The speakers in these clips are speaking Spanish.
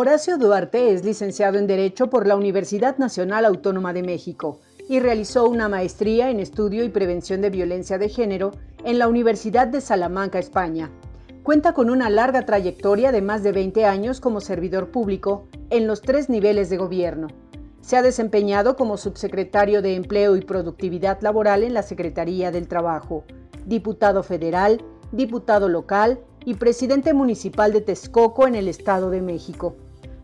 Horacio Duarte es licenciado en Derecho por la Universidad Nacional Autónoma de México y realizó una maestría en Estudio y Prevención de Violencia de Género en la Universidad de Salamanca, España. Cuenta con una larga trayectoria de más de 20 años como servidor público en los tres niveles de gobierno. Se ha desempeñado como subsecretario de Empleo y Productividad Laboral en la Secretaría del Trabajo, diputado federal, diputado local y presidente municipal de Texcoco en el Estado de México.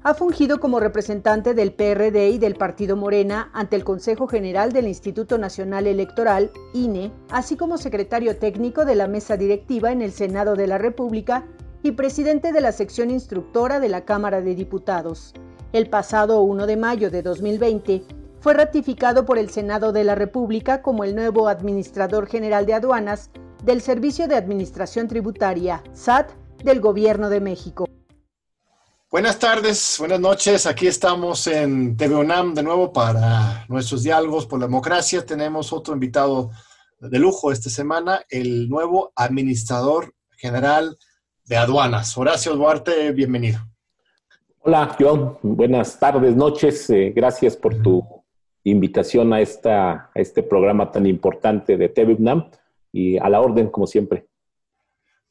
Ha fungido como representante del PRD y del Partido Morena ante el Consejo General del Instituto Nacional Electoral, INE, así como secretario técnico de la mesa directiva en el Senado de la República y presidente de la sección instructora de la Cámara de Diputados. El pasado 1 de mayo de 2020 fue ratificado por el Senado de la República como el nuevo Administrador General de Aduanas del Servicio de Administración Tributaria, SAT, del Gobierno de México. Buenas tardes, buenas noches. Aquí estamos en TV UNAM de nuevo para nuestros diálogos por la democracia. Tenemos otro invitado de lujo esta semana, el nuevo administrador general de aduanas. Horacio Duarte, bienvenido. Hola, John. Buenas tardes, noches. Eh, gracias por tu invitación a, esta, a este programa tan importante de TV UNAM y a la orden, como siempre.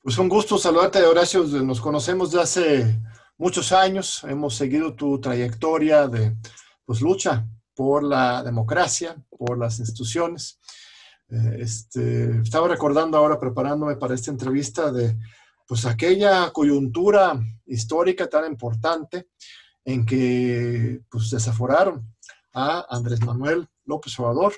Pues un gusto saludarte, Horacio. Nos conocemos de hace muchos años. Hemos seguido tu trayectoria de pues, lucha por la democracia, por las instituciones. Eh, este, estaba recordando ahora, preparándome para esta entrevista, de pues aquella coyuntura histórica tan importante en que pues, desaforaron a Andrés Manuel López Obrador,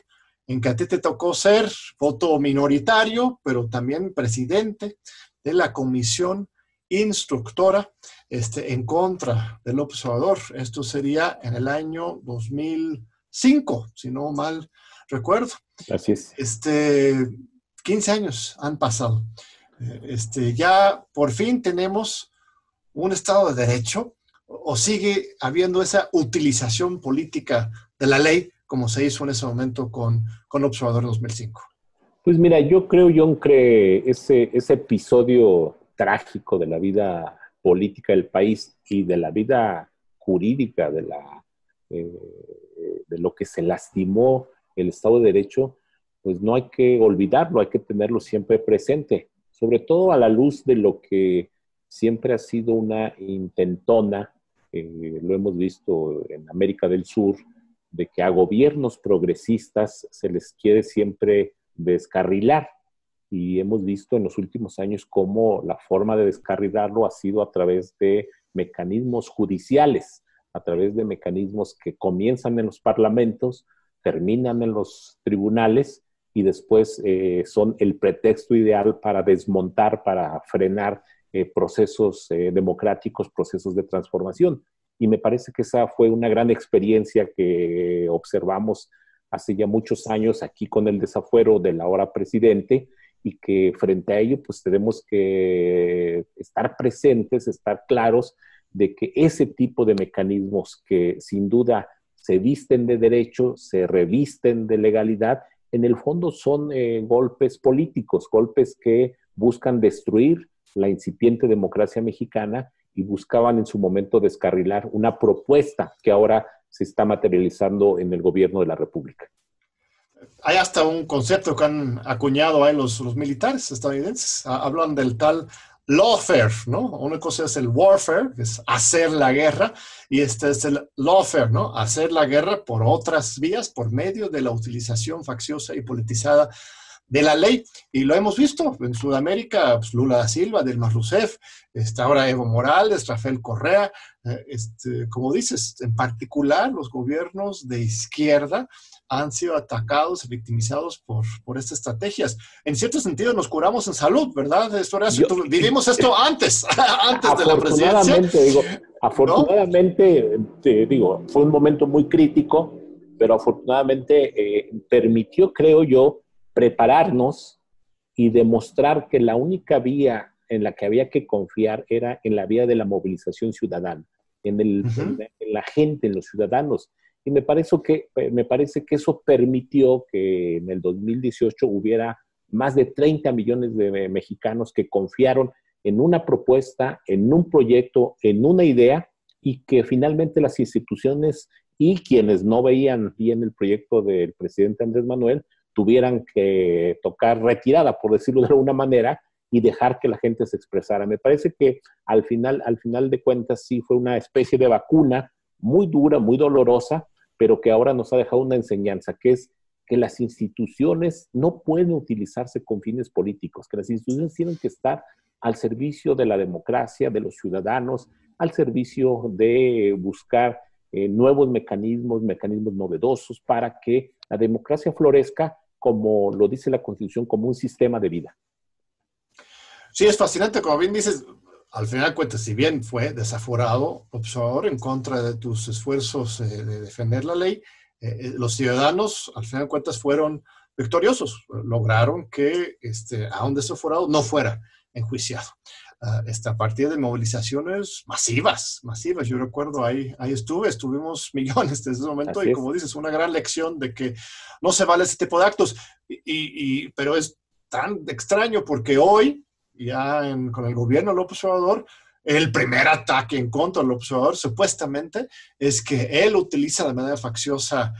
en que a ti te tocó ser voto minoritario, pero también presidente de la comisión instructora este, en contra del observador. Esto sería en el año 2005, si no mal recuerdo. Así es. Este, 15 años han pasado. Este, ya por fin tenemos un Estado de Derecho o sigue habiendo esa utilización política de la ley como se hizo en ese momento con, con Observador 2005? Pues mira, yo creo, John, que ese, ese episodio trágico de la vida política del país y de la vida jurídica, de, la, eh, de lo que se lastimó el Estado de Derecho, pues no hay que olvidarlo, hay que tenerlo siempre presente, sobre todo a la luz de lo que siempre ha sido una intentona, eh, lo hemos visto en América del Sur, de que a gobiernos progresistas se les quiere siempre descarrilar. Y hemos visto en los últimos años cómo la forma de descarrilarlo ha sido a través de mecanismos judiciales, a través de mecanismos que comienzan en los parlamentos, terminan en los tribunales y después eh, son el pretexto ideal para desmontar, para frenar eh, procesos eh, democráticos, procesos de transformación. Y me parece que esa fue una gran experiencia que observamos hace ya muchos años aquí con el desafuero del ahora presidente y que frente a ello pues tenemos que estar presentes, estar claros de que ese tipo de mecanismos que sin duda se visten de derecho, se revisten de legalidad, en el fondo son eh, golpes políticos, golpes que buscan destruir la incipiente democracia mexicana y buscaban en su momento descarrilar una propuesta que ahora se está materializando en el gobierno de la República. Hay hasta un concepto que han acuñado ahí los, los militares estadounidenses. Hablan del tal lawfare, ¿no? Una cosa es el warfare, que es hacer la guerra, y este es el lawfare, ¿no? Hacer la guerra por otras vías, por medio de la utilización facciosa y politizada de la ley. Y lo hemos visto en Sudamérica, pues, Lula da Silva, Dilma Rousseff, está ahora Evo Morales, Rafael Correa. Eh, este, como dices, en particular los gobiernos de izquierda han sido atacados victimizados por, por estas estrategias. En cierto sentido nos curamos en salud, ¿verdad? Esto vivimos esto antes, antes de la presidencia. Digo, afortunadamente, digo, fue un momento muy crítico, pero afortunadamente eh, permitió, creo yo, prepararnos y demostrar que la única vía en la que había que confiar era en la vía de la movilización ciudadana, en, el, en, la gente, en los ciudadanos. Y me parece, que, me parece que eso permitió que en el 2018 hubiera más de 30 millones de mexicanos que confiaron en una propuesta, en un proyecto, en una idea y que finalmente las instituciones y quienes no veían bien el proyecto del presidente Andrés Manuel tuvieran que tocar retirada, por decirlo de alguna manera, y dejar que la gente se expresara. Me parece que al final, al final de cuentas sí fue una especie de vacuna muy dura, muy dolorosa, pero que ahora nos ha dejado una enseñanza, que es que las instituciones no pueden utilizarse con fines políticos, que las instituciones tienen que estar al servicio de la democracia, de los ciudadanos, al servicio de buscar eh, nuevos mecanismos, mecanismos novedosos para que la democracia florezca, como lo dice la Constitución, como un sistema de vida. Sí, es fascinante, como bien dices, al final de cuentas, si bien fue desaforado, observador en contra de tus esfuerzos eh, de defender la ley, eh, los ciudadanos, al final de cuentas, fueron victoriosos, lograron que, este, aún desaforado, no fuera enjuiciado. Uh, esta partida de movilizaciones masivas, masivas. Yo recuerdo ahí, ahí estuve, estuvimos millones desde ese momento y como dices, una gran lección de que no se vale ese tipo de actos. Y, y pero es tan extraño porque hoy, ya con el gobierno López Obrador, el primer ataque en contra del observador supuestamente es que él utiliza de manera facciosa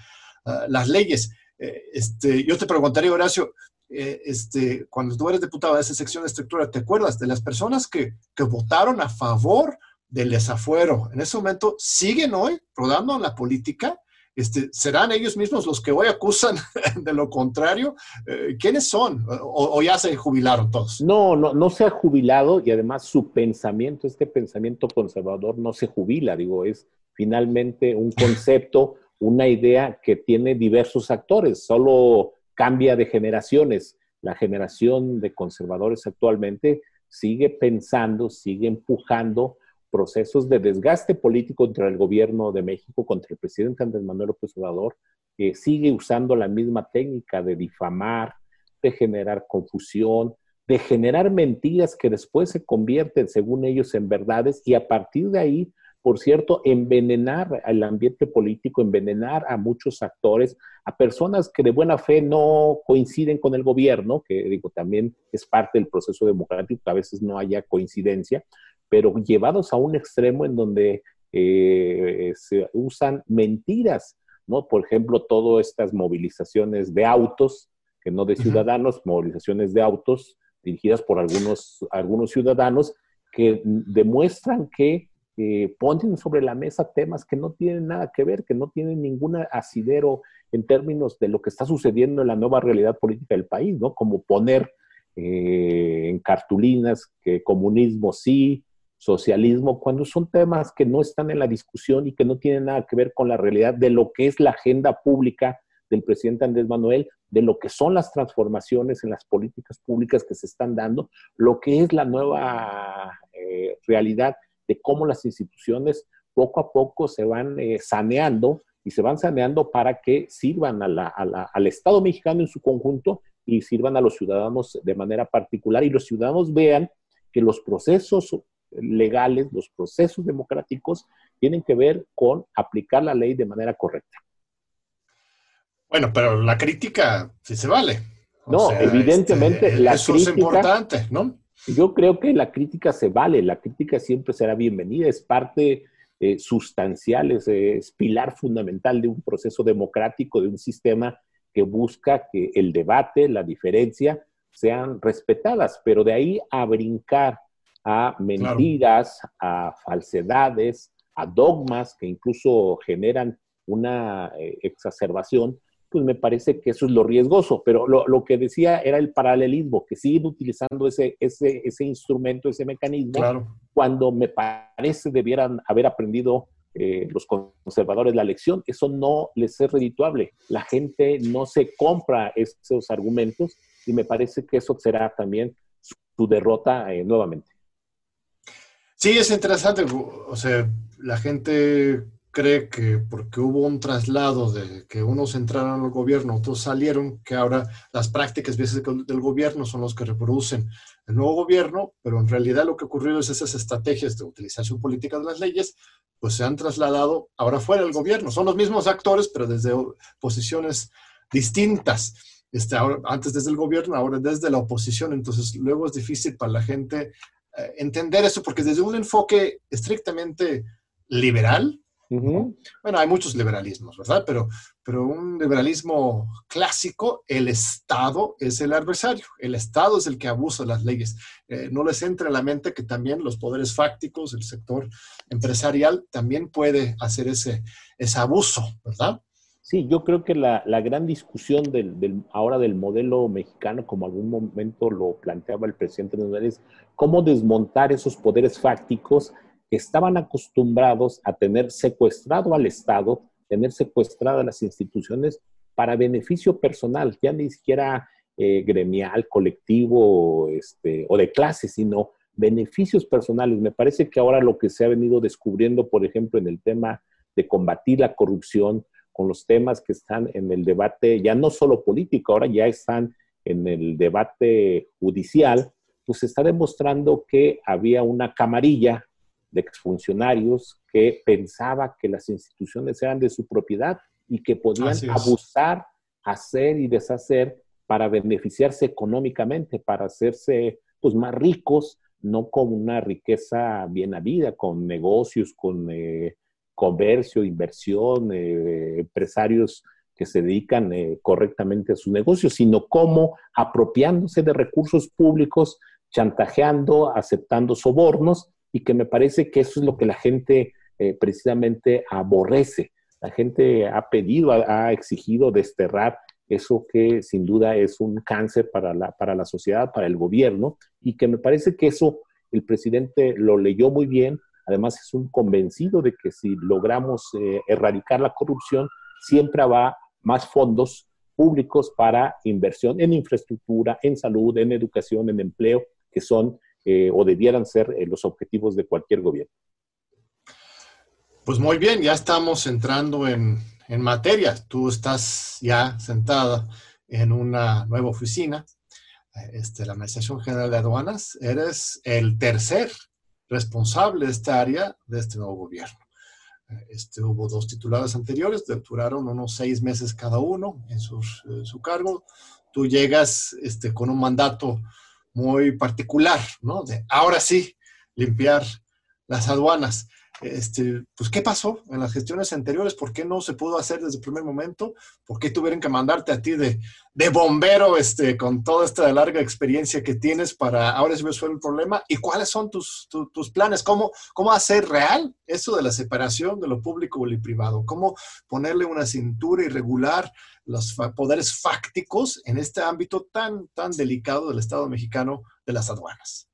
uh, las leyes. Eh, este, yo te preguntaría, Horacio, eh, este, cuando tú eres diputado de esa sección de estructura, ¿te acuerdas de las personas que, que votaron a favor del desafuero? En ese momento, ¿siguen hoy rodando en la política? Este, ¿Serán ellos mismos los que hoy acusan de lo contrario? Eh, ¿Quiénes son? O, ya se jubilaron todos? No, no, no se ha jubilado y además su pensamiento, este pensamiento conservador no se jubila, digo, es finalmente un concepto, una idea que tiene diversos actores, solo cambia de generaciones. La generación de conservadores actualmente sigue pensando, sigue empujando procesos de desgaste político contra el gobierno de México, contra el presidente Andrés Manuel López Obrador, que sigue usando la misma técnica de difamar, de generar confusión, de generar mentiras que después se convierten, según ellos, en verdades y a partir de ahí, por cierto, envenenar al ambiente político, envenenar a muchos actores, a personas que de buena fe no coinciden con el gobierno, que digo, también es parte del proceso democrático, a veces no haya coincidencia, pero llevados a un extremo en donde eh, se usan mentiras, ¿no? Por ejemplo, todas estas movilizaciones de autos, que no de ciudadanos, movilizaciones de autos dirigidas por algunos, algunos ciudadanos que demuestran que eh, ponen sobre la mesa temas que no tienen nada que ver, que no tienen ningún asidero en términos de lo que está sucediendo en la nueva realidad política del país, ¿no? Como poner eh, en cartulinas que comunismo sí, socialismo, cuando son temas que no están en la discusión y que no tienen nada que ver con la realidad de lo que es la agenda pública del presidente Andrés Manuel, de lo que son las transformaciones en las políticas públicas que se están dando, lo que es la nueva eh, realidad de cómo las instituciones poco a poco se van eh, saneando y se van saneando para que sirvan al Estado mexicano en su conjunto y sirvan a los ciudadanos de manera particular y los ciudadanos vean que los procesos legales, los procesos democráticos tienen que ver con aplicar la ley de manera correcta. Bueno, pero la crítica sí se vale. no, evidentemente este, la eso es importante, ¿no? Yo creo que la crítica se vale, la crítica siempre será bienvenida, es parte eh, sustancial, es, es, pilar fundamental de un proceso democrático, de un sistema que busca que el debate, la diferencia sean respetadas, pero de ahí a brincar a mentiras, a falsedades, a dogmas que incluso generan una eh, exacerbación, pues me parece que eso es lo riesgoso. Pero lo, que decía era el paralelismo, que siguen utilizando ese, ese, ese instrumento, ese mecanismo, cuando me parece debieran haber aprendido eh, los conservadores la lección. Eso no les es redituable. La gente no se compra esos argumentos y me parece que eso será también su, derrota eh, nuevamente. Sí, es interesante. O sea, la gente cree que porque hubo un traslado de que unos entraron al gobierno, otros salieron, que ahora las prácticas del gobierno son los que reproducen el nuevo gobierno, pero en realidad lo que ha ocurrido es esas estrategias de utilización política de las leyes, pues se han trasladado ahora fuera del gobierno. Son los mismos actores, pero desde posiciones distintas. Este, antes desde el gobierno, ahora desde la oposición. Entonces, luego es difícil para la gente entender eso, porque desde un enfoque estrictamente liberal. Bueno, hay muchos liberalismos, ¿verdad? Pero, pero un liberalismo clásico, el Estado es el adversario, el Estado es el que abusa de las leyes. Eh, no les entra en la mente que también los poderes fácticos, el sector empresarial, también puede hacer ese, ese abuso, ¿verdad? Sí, yo creo que la, gran discusión del, ahora del modelo mexicano, como algún momento lo planteaba el presidente es cómo desmontar esos poderes fácticos que estaban acostumbrados a tener secuestrado al Estado, tener secuestradas las instituciones para beneficio personal, ya ni siquiera eh, gremial, colectivo este, o de clase, sino beneficios personales. Me parece que ahora lo que se ha venido descubriendo, por ejemplo, en el tema de combatir la corrupción, con los temas que están en el debate, ya no solo político, ahora ya están en el debate judicial, pues está demostrando que había una camarilla de exfuncionarios que pensaba que las instituciones eran de su propiedad y que podían abusar, hacer y deshacer para beneficiarse económicamente, para hacerse pues más ricos, no con una riqueza bien habida, con negocios, con eh, comercio, inversión, eh, empresarios que se dedican eh, correctamente a sus negocios, sino cómo apropiándose de recursos públicos, chantajeando, aceptando sobornos, y que me parece que eso es lo que la gente eh, precisamente aborrece. La gente ha pedido, ha, exigido desterrar eso que sin duda es un cáncer para la, para la sociedad, para el gobierno, y que me parece que eso el presidente lo leyó muy bien, Además, es un convencido de que si logramos eh, erradicar la corrupción, siempre va más fondos públicos para inversión en infraestructura, en salud, en educación, en empleo, que son eh, o debieran ser eh, los objetivos de cualquier gobierno. Pues muy bien, ya estamos entrando en, en materia. Tú estás ya sentada en una nueva oficina, este, la Administración General de Aduanas. Eres el tercer responsable de esta área de este nuevo gobierno. Este, hubo dos titulares anteriores, duraron unos seis meses cada uno en, su cargo. Tú llegas este, con un mandato muy particular, ¿no? De ahora sí, limpiar las aduanas este, pues, ¿qué pasó en las gestiones anteriores? ¿Por qué no se pudo hacer desde el primer momento? ¿Por qué tuvieron que mandarte a ti de, bombero este, con toda esta larga experiencia que tienes para ahora sí resolver el problema? ¿Y cuáles son tus, tus planes? ¿Cómo, ¿Cómo hacer real eso de la separación de lo público y lo privado? ¿Cómo ponerle una cintura y regular los poderes fácticos en este ámbito tan, tan delicado del Estado mexicano de las aduanas?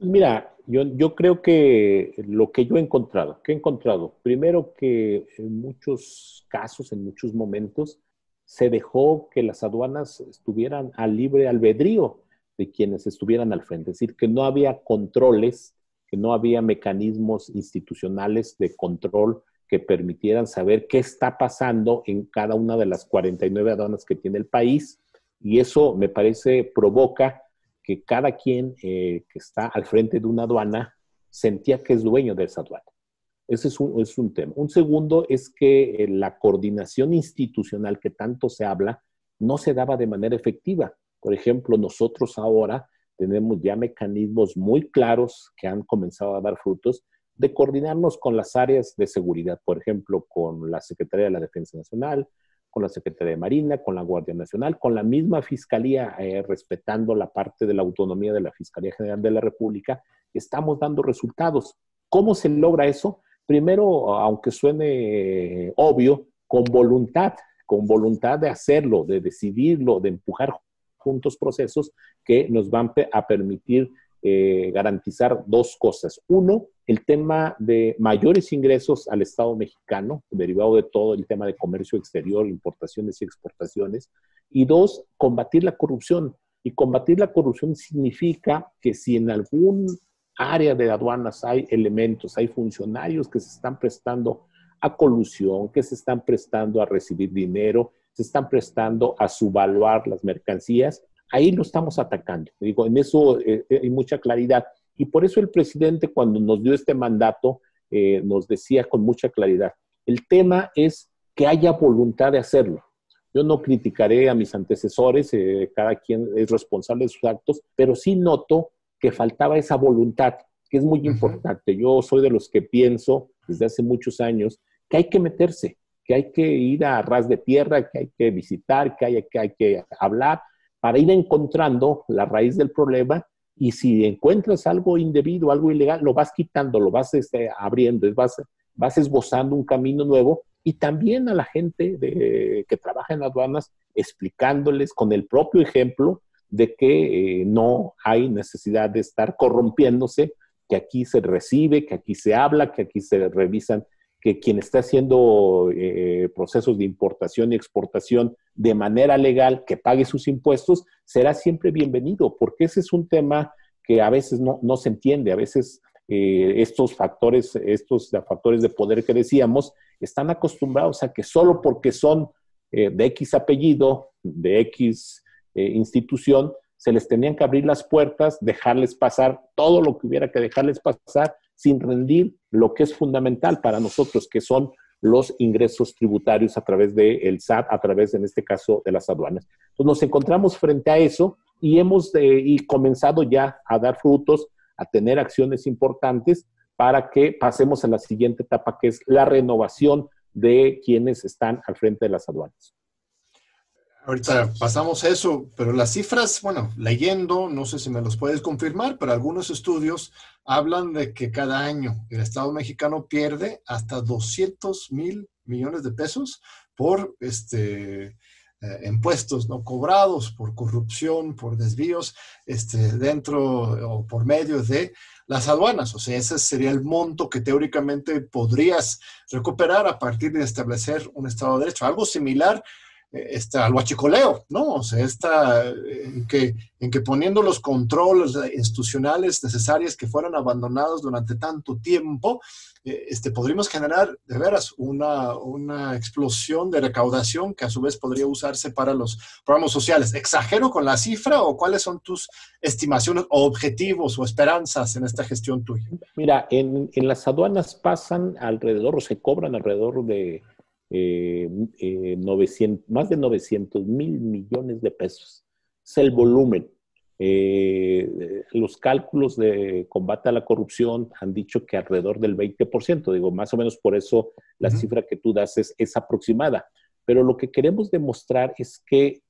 Mira, yo, yo, creo que lo que yo he encontrado, ¿qué he encontrado? Primero que en muchos casos, en muchos momentos, se dejó que las aduanas estuvieran a libre albedrío de quienes estuvieran al frente, es decir, que no había controles, que no había mecanismos institucionales de control que permitieran saber qué está pasando en cada una de las 49 aduanas que tiene el país. Y eso me parece provoca que cada quien eh, que está al frente de una aduana sentía que es dueño de esa aduana. Ese es un, es un tema. Un segundo es que eh, la coordinación institucional que tanto se habla no se daba de manera efectiva. Por ejemplo, nosotros ahora tenemos ya mecanismos muy claros que han comenzado a dar frutos de coordinarnos con las áreas de seguridad, por ejemplo, con la Secretaría de la Defensa Nacional, con la Secretaría de Marina, con la Guardia Nacional, con la misma Fiscalía, eh, respetando la parte de la autonomía de la Fiscalía General de la República, estamos dando resultados. ¿Cómo se logra eso? Primero, aunque suene obvio, con voluntad, con voluntad de hacerlo, de decidirlo, de empujar juntos procesos que nos van a permitir eh, garantizar dos cosas. Uno, el tema de mayores ingresos al Estado mexicano, derivado de todo el tema de comercio exterior, importaciones y exportaciones. Y dos, combatir la corrupción. Y combatir la corrupción significa que si en algún área de aduanas hay elementos, hay funcionarios que se están prestando a colusión, que se están prestando a recibir dinero, se están prestando a subvaluar las mercancías, ahí lo estamos atacando. Digo, en eso eh, eh, hay mucha claridad. Y por eso el presidente cuando nos dio este mandato eh, nos decía con mucha claridad, el tema es que haya voluntad de hacerlo. Yo no criticaré a mis antecesores, cada quien es responsable de sus actos, pero sí noto que faltaba esa voluntad, que es muy importante. Yo soy de los que pienso desde hace muchos años, que hay que meterse, que hay que ir a ras de tierra, que hay que visitar, que hay que, hay que hablar para ir encontrando la raíz del problema y si encuentras algo indebido, algo ilegal, lo vas quitando, lo vas este, abriendo, vas, esbozando un camino nuevo y también a la gente que trabaja en aduanas explicándoles con el propio ejemplo de que eh, no hay necesidad de estar corrompiéndose, que aquí se recibe, que aquí se habla, que aquí se revisan que quien está haciendo eh, procesos de importación y exportación de manera legal, que pague sus impuestos, será siempre bienvenido, porque ese es un tema que a veces no, se entiende, a veces eh, estos factores, estos factores de poder que decíamos, están acostumbrados a que solo porque son eh, de X apellido, de X institución, se les tenían que abrir las puertas, dejarles pasar todo lo que hubiera que dejarles pasar sin rendir lo que es fundamental para nosotros, que son los ingresos tributarios a través del SAT, a través, en este caso, de las aduanas. Entonces nos encontramos frente a eso y hemos y comenzado ya a dar frutos, a tener acciones importantes para que pasemos a la siguiente etapa, que es la renovación de quienes están al frente de las aduanas. Ahorita pasamos a eso, pero las cifras, bueno, leyendo, no sé si me los puedes confirmar, pero algunos estudios hablan de que cada año el Estado mexicano pierde hasta 200 mil millones de pesos por este, eh, impuestos no cobrados, por corrupción, por desvíos este, dentro o por medio de las aduanas. O sea, ese sería el monto que teóricamente podrías recuperar a partir de establecer un Estado de Derecho. Algo similar está al huachicoleo, ¿no? O sea, está en que, en que poniendo los controles institucionales necesarios que fueran abandonados durante tanto tiempo, eh, este, podríamos generar de veras una, una explosión de recaudación que a su vez podría usarse para los programas sociales. ¿Exagero con la cifra o cuáles son tus estimaciones o objetivos o esperanzas en esta gestión tuya? Mira, en, en las aduanas pasan alrededor o se cobran alrededor de eh, 900, eh, más de 900 mil millones de pesos. Es el volumen. Eh, los cálculos de combate a la corrupción han dicho que alrededor del 20%, digo, más o menos por eso la cifra que tú das es, es aproximada. Pero lo que queremos demostrar es que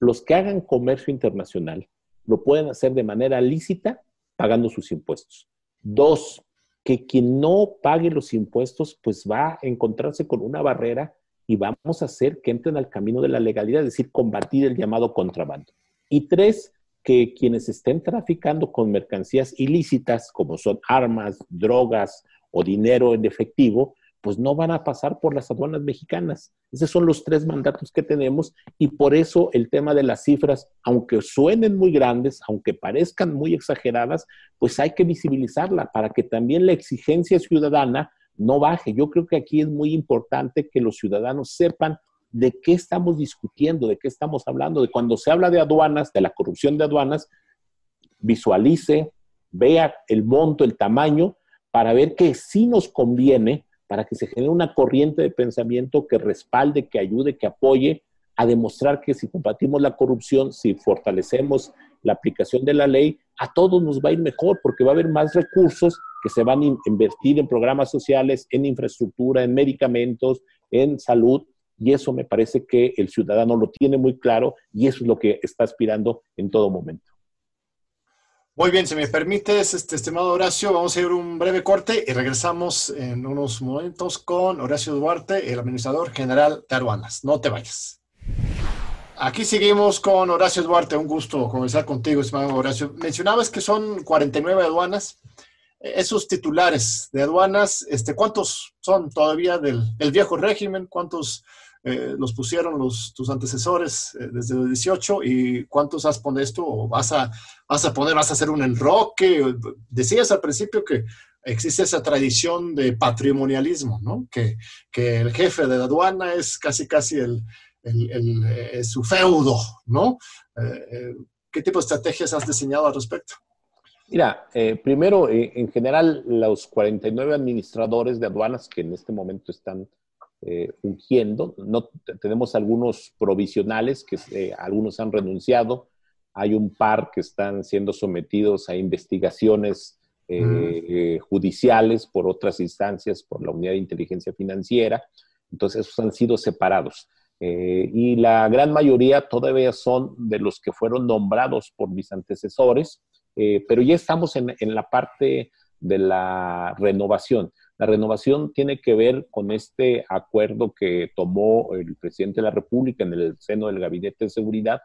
los que hagan comercio internacional lo pueden hacer de manera lícita pagando sus impuestos. Dos, que quien no pague los impuestos, pues va a encontrarse con una barrera y vamos a hacer que entren al camino de la legalidad, es decir, combatir el llamado contrabando. Y tres, que quienes estén traficando con mercancías ilícitas, como son armas, drogas o dinero en efectivo, pues no van a pasar por las aduanas mexicanas. Esos son los tres mandatos que tenemos y por eso el tema de las cifras, aunque suenen muy grandes, aunque parezcan muy exageradas, pues hay que visibilizarla para que también la exigencia ciudadana no baje. Yo creo que aquí es muy importante que los ciudadanos sepan de qué estamos discutiendo, de qué estamos hablando, de cuando se habla de aduanas, de la corrupción de aduanas, visualice, vea el monto, el tamaño, para ver que sí nos conviene para que se genere una corriente de pensamiento que respalde, que ayude, que apoye a demostrar que si combatimos la corrupción, si fortalecemos la aplicación de la ley, a todos nos va a ir mejor porque va a haber más recursos que se van a invertir en programas sociales, en infraestructura, en medicamentos, en salud. Y eso me parece que el ciudadano lo tiene muy claro y eso es lo que está aspirando en todo momento. Muy bien, si me permites, este, estimado Horacio, vamos a ir un breve corte y regresamos en unos momentos con Horacio Duarte, el administrador general de aduanas. No te vayas. Aquí seguimos con Horacio Duarte. Un gusto conversar contigo, estimado Horacio. Mencionabas que son 49 aduanas. Esos titulares de aduanas, este, ¿cuántos son todavía del, del viejo régimen? ¿Cuántos eh, los pusieron los, tus antecesores eh, desde el 18 y cuántos has poner esto o vas a, vas a poner, vas a hacer un enroque. Decías al principio que existe esa tradición de patrimonialismo, ¿no? Que, que el jefe de la aduana es casi, casi el, el, eh, su feudo, ¿no? ¿Qué tipo de estrategias has diseñado al respecto? Mira, primero, en general, los 49 administradores de aduanas que en este momento están eh. No, tenemos algunos provisionales que eh, algunos han renunciado. Hay un par que están siendo sometidos a investigaciones eh, judiciales, por otras instancias, por la unidad de inteligencia financiera. Entonces, esos han sido separados. Eh, y la gran mayoría todavía son de los que fueron nombrados por mis antecesores, eh, pero ya estamos en, en, la parte de la renovación. La renovación tiene que ver con este acuerdo que tomó el presidente de la República en el seno del Gabinete de Seguridad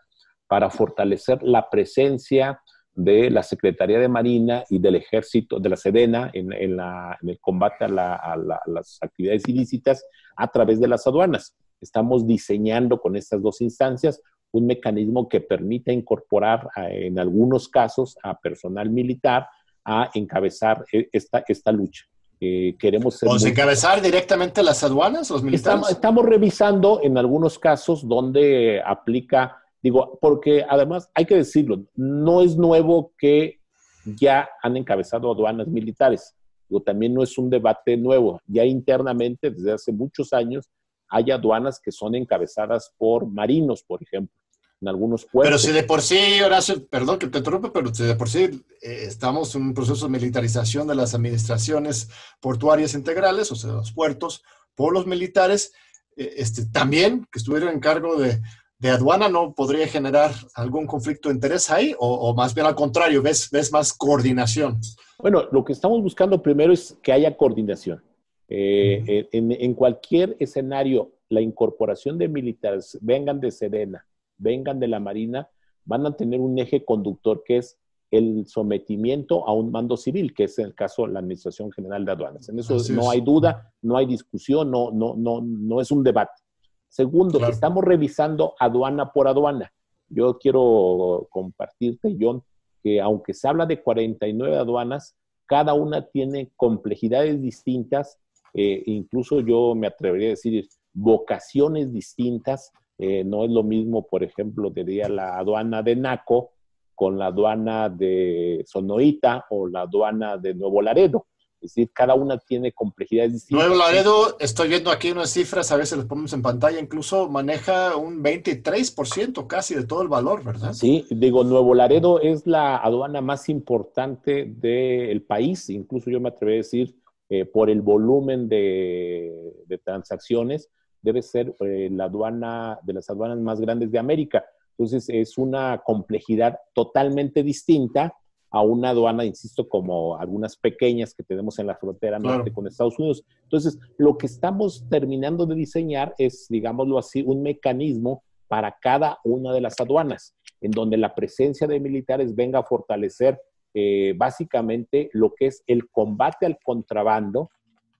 para fortalecer la presencia de la Secretaría de Marina y del Ejército, de la Sedena, en, el combate a, las actividades ilícitas a través de las aduanas. Estamos diseñando con estas dos instancias un mecanismo que permita incorporar en algunos casos a personal militar a encabezar e, esta lucha. Eh, queremos ser encabezar directamente las aduanas, los militares? estamos revisando en algunos casos donde aplica Digo, porque además hay que decirlo, no es nuevo que ya han encabezado aduanas militares. Digo, también no es un debate nuevo. Ya internamente, desde hace muchos años, hay aduanas que son encabezadas por marinos, por ejemplo, en algunos puertos. Pero si de por sí, Horacio, perdón que te interrumpa, pero si de por sí eh, estamos en un proceso de militarización de las administraciones portuarias integrales, o sea, los puertos, por los militares, eh, este, también que estuvieron en cargo de de aduana no podría generar algún conflicto de interés ahí o, más bien al contrario, ves, ves más coordinación? Bueno, lo que estamos buscando primero es que haya coordinación. Eh, en, cualquier escenario, la incorporación de militares, vengan de Sedena, vengan de la Marina, van a tener un eje conductor que es el sometimiento a un mando civil, que es el caso de la Administración General de Aduanas. En eso no hay duda, no hay discusión, no, no, no, no es un debate. Segundo, estamos revisando aduana por aduana. Yo quiero compartirte, John, que aunque se habla de 49 aduanas, cada una tiene complejidades distintas, eh, incluso yo me atrevería a decir vocaciones distintas. Eh, no es lo mismo, por ejemplo, diría la aduana de Naco con la aduana de Sonoita o la aduana de Nuevo Laredo. Es decir, cada una tiene complejidades distintas. Nuevo Laredo, estoy viendo aquí unas cifras, a veces las ponemos en pantalla, incluso maneja un 23% casi de todo el valor, ¿verdad? Sí, digo, Nuevo Laredo es la aduana más importante del país, incluso yo me atrevo a decir, eh, por el volumen de, transacciones, debe ser eh, la aduana de las aduanas más grandes de América. Entonces, es una complejidad totalmente distinta a una aduana, insisto, como algunas pequeñas que tenemos en la frontera norte con Estados Unidos. Entonces, lo que estamos terminando de diseñar es, digámoslo así, un mecanismo para cada una de las aduanas, en donde la presencia de militares venga a fortalecer eh, básicamente lo que es el combate al contrabando,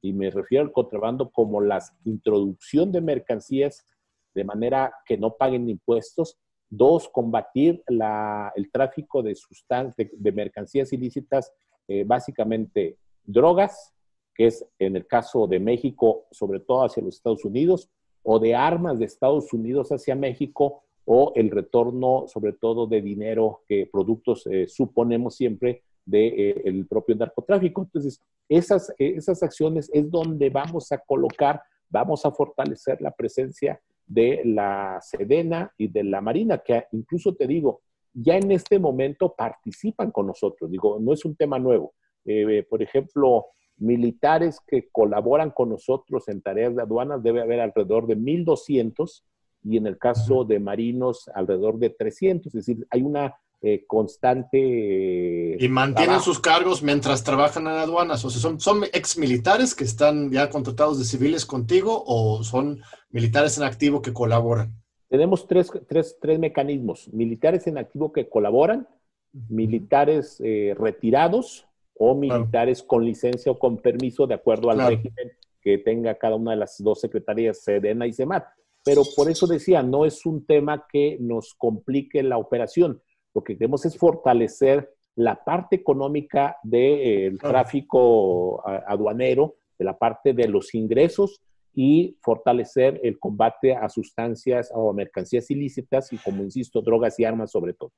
y me refiero al contrabando como la introducción de mercancías de manera que no paguen impuestos. Dos, combatir el tráfico de sustancias, de, mercancías ilícitas, eh, básicamente drogas, que es en el caso de México, sobre todo hacia los Estados Unidos, o de armas de Estados Unidos hacia México, o el retorno, sobre todo, de dinero que productos eh, suponemos siempre del eh, propio narcotráfico. Entonces, esas, esas acciones es donde vamos a colocar, vamos a fortalecer la presencia de la Sedena y de la Marina, que incluso te digo, ya en este momento participan con nosotros. Digo, no es un tema nuevo. Eh, por ejemplo, militares que colaboran con nosotros en tareas de aduanas debe haber alrededor de 1.200 y en el caso de marinos alrededor de 300. Es decir, hay una eh, constante. y mantienen sus cargos mientras trabajan en aduanas. O sea, son, son ex militares que están ya contratados de civiles contigo o son militares en activo que colaboran. Tenemos tres, tres, tres mecanismos: militares en activo que colaboran, militares eh, retirados o militares con licencia o con permiso de acuerdo al régimen que tenga cada una de las dos secretarías, Sedena y SEMAT. Pero por eso decía, no es un tema que nos complique la operación lo que queremos es fortalecer la parte económica del tráfico aduanero, de la parte de los ingresos y fortalecer el combate a sustancias o mercancías ilícitas y, como insisto, drogas y armas sobre todo.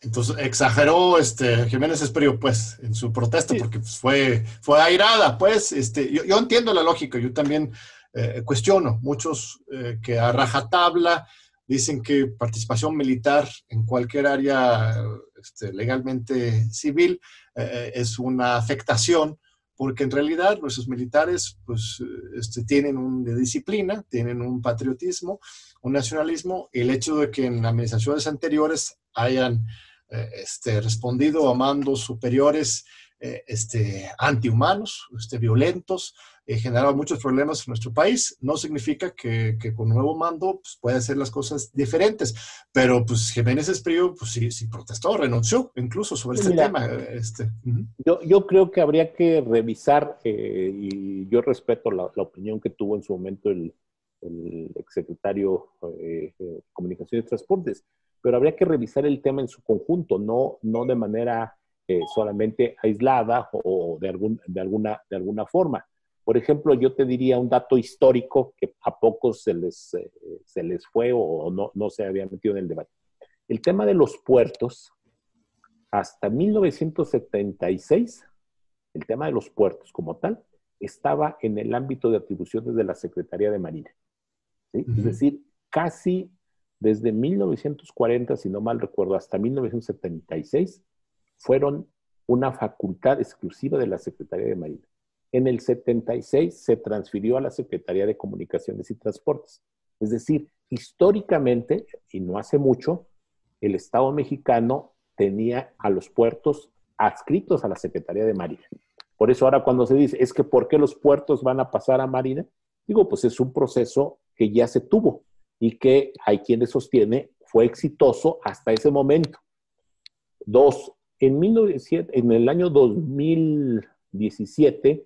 Entonces, exageró este, Jiménez Esperio, pues, en su protesta, porque pues, fue, fue airada, pues. Este, yo, yo entiendo la lógica, yo también eh, cuestiono muchos eh, que a rajatabla dicen que participación militar en cualquier área este, legalmente civil es una afectación porque en realidad nuestros militares pues, este, tienen una disciplina, tienen un patriotismo, un nacionalismo, y el hecho de que en administraciones anteriores hayan eh, este, respondido a mandos superiores eh, este, antihumanos, este, violentos, eh, generaba muchos problemas en nuestro país. No significa que, que con nuevo mando pues, pueda hacer las cosas diferentes, pero pues Jiménez Esprío pues, sí, sí protestó, renunció incluso sobre este tema. Este, yo, yo, creo que habría que revisar, eh, y yo respeto la, la, opinión que tuvo en su momento el, el exsecretario eh, de Comunicaciones y Transportes, pero habría que revisar el tema en su conjunto, no, no de manera eh, solamente aislada o de, algún, de, alguna, de alguna forma. Por ejemplo, yo te diría un dato histórico que a pocos se les, eh, se les fue o no, no se había metido en el debate. El tema de los puertos, hasta 1976, el tema de los puertos como tal, estaba en el ámbito de atribuciones de la Secretaría de Marina. Es decir, casi desde 1940, si no mal recuerdo, hasta 1976, fueron una facultad exclusiva de la Secretaría de Marina. En el 76 se transfirió a la Secretaría de Comunicaciones y Transportes. Es decir, históricamente, y no hace mucho, el Estado mexicano tenía a los puertos adscritos a la Secretaría de Marina. Por eso ahora cuando se dice, es que ¿por qué los puertos van a pasar a Marina? Digo, pues es un proceso que ya se tuvo y que hay quienes sostiene fue exitoso hasta ese momento. Dos, en, en el año 2017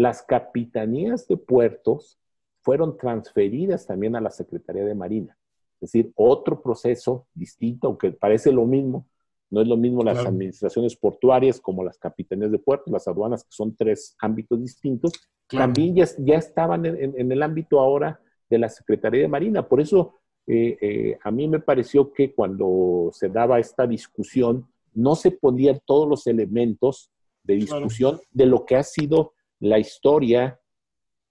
las capitanías de puertos fueron transferidas también a la Secretaría de Marina. Es decir, otro proceso distinto, aunque parece lo mismo, no es lo mismo las administraciones portuarias como las capitanías de puertos, las aduanas, que son tres ámbitos distintos, también ya, ya estaban en, el ámbito ahora de la Secretaría de Marina. Por eso eh, eh, a mí me pareció que cuando se daba esta discusión, no se ponían todos los elementos de discusión de lo que ha sido la historia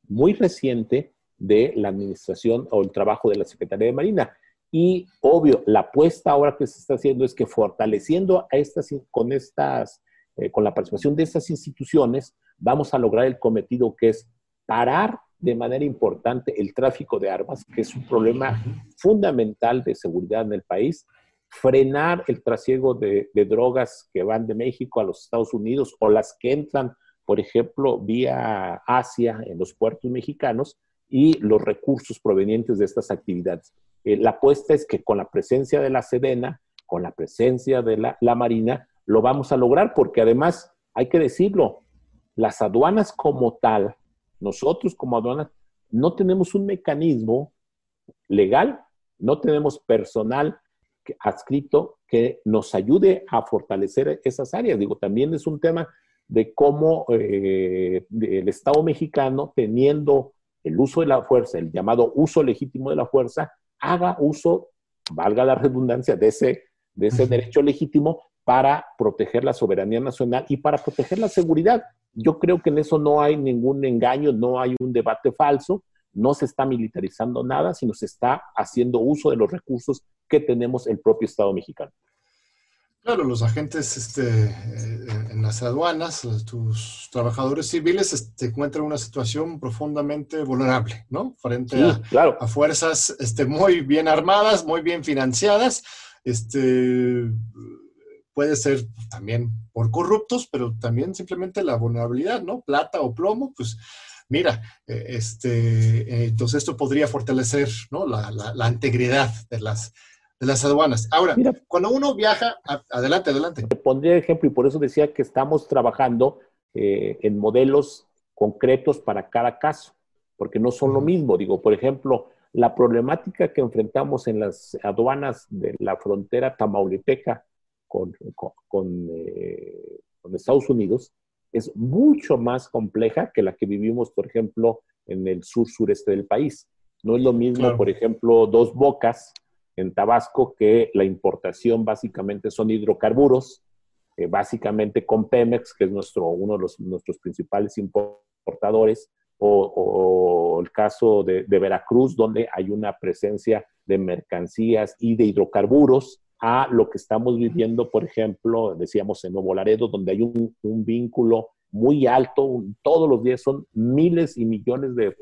muy reciente de la administración o el trabajo de la Secretaría de Marina. Y obvio, la apuesta ahora que se está haciendo es que fortaleciendo a estas, con, estas, eh, con la participación de estas instituciones, vamos a lograr el cometido que es parar de manera importante el tráfico de armas, que es un problema fundamental de seguridad en el país, frenar el trasiego de, de drogas que van de México a los Estados Unidos o las que entran por ejemplo, vía Asia en los puertos mexicanos y los recursos provenientes de estas actividades. Eh, la apuesta es que con la presencia de la Sedena, con la presencia de la, la Marina, lo vamos a lograr porque además, hay que decirlo, las aduanas como tal, nosotros como aduanas, no tenemos un mecanismo legal, no tenemos personal adscrito que nos ayude a fortalecer esas áreas. Digo, también es un tema de cómo eh, el Estado mexicano, teniendo el uso de la fuerza, el llamado uso legítimo de la fuerza, haga uso, valga la redundancia, de ese, de ese derecho legítimo para proteger la soberanía nacional y para proteger la seguridad. Yo creo que en eso no hay ningún engaño, no hay un debate falso, no se está militarizando nada, sino se está haciendo uso de los recursos que tenemos el propio Estado mexicano. Claro, los agentes este, eh, en las aduanas, tus trabajadores civiles se encuentran en una situación profundamente vulnerable, ¿no? Frente a, fuerzas este, muy bien armadas, muy bien financiadas. Este, puede ser también por corruptos, pero también simplemente la vulnerabilidad, ¿no? Plata o plomo, pues mira, eh, este, eh, entonces esto podría fortalecer ¿no? la, la integridad de las, de las aduanas. Ahora, cuando uno viaja, adelante, adelante. Te pondría ejemplo y por eso decía que estamos trabajando eh, en modelos concretos para cada caso, porque no son lo mismo. Digo, por ejemplo, la problemática que enfrentamos en las aduanas de la frontera tamaulipeca con, con, eh, Estados Unidos es mucho más compleja que la que vivimos, por ejemplo, en el sur-sureste del país. No es lo mismo, por ejemplo, dos bocas en Tabasco que la importación básicamente son hidrocarburos, eh, básicamente con Pemex, que es nuestro, uno de los, nuestros principales importadores, o, el caso de, Veracruz, donde hay una presencia de mercancías y de hidrocarburos, a lo que estamos viviendo, por ejemplo, decíamos en Nuevo Laredo, donde hay un, vínculo muy alto, todos los días son miles y millones de,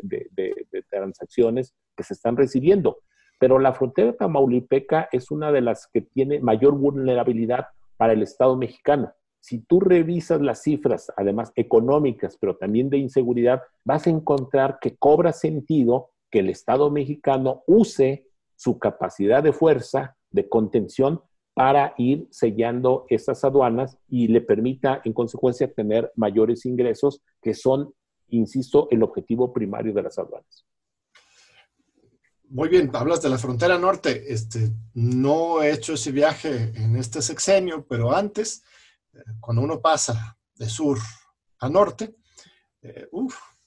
transacciones que se están recibiendo. Pero la frontera tamaulipeca es una de las que tiene mayor vulnerabilidad para el Estado mexicano. Si tú revisas las cifras, además económicas, pero también de inseguridad, vas a encontrar que cobra sentido que el Estado mexicano use su capacidad de fuerza, de contención, para ir sellando esas aduanas y le permita, en consecuencia, tener mayores ingresos, que son, insisto, el objetivo primario de las aduanas. Muy bien, hablas de la frontera norte. Este, no he hecho ese viaje en este sexenio, pero antes, eh, cuando uno pasa de sur a norte, eh,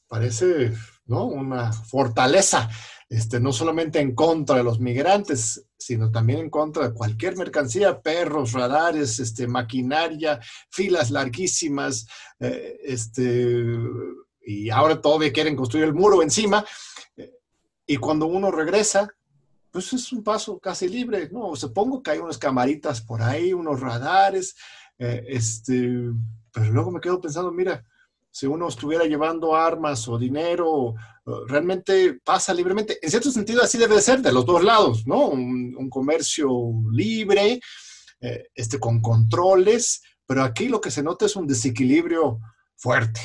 parece ¿no? una fortaleza, este, no solamente en contra de los migrantes, sino también en contra de cualquier mercancía, perros, radares, este, maquinaria, filas larguísimas, eh, este, y ahora todavía quieren construir el muro encima. Y cuando uno regresa, pues es un paso casi libre, ¿no? Supongo que hay unas camaritas por ahí, unos radares, eh, este, pero luego me quedo pensando, mira, si uno estuviera llevando armas o dinero, realmente pasa libremente. En cierto sentido, así debe ser de los dos lados, ¿no? Un, comercio libre, eh, este, con controles, pero aquí lo que se nota es un desequilibrio fuerte.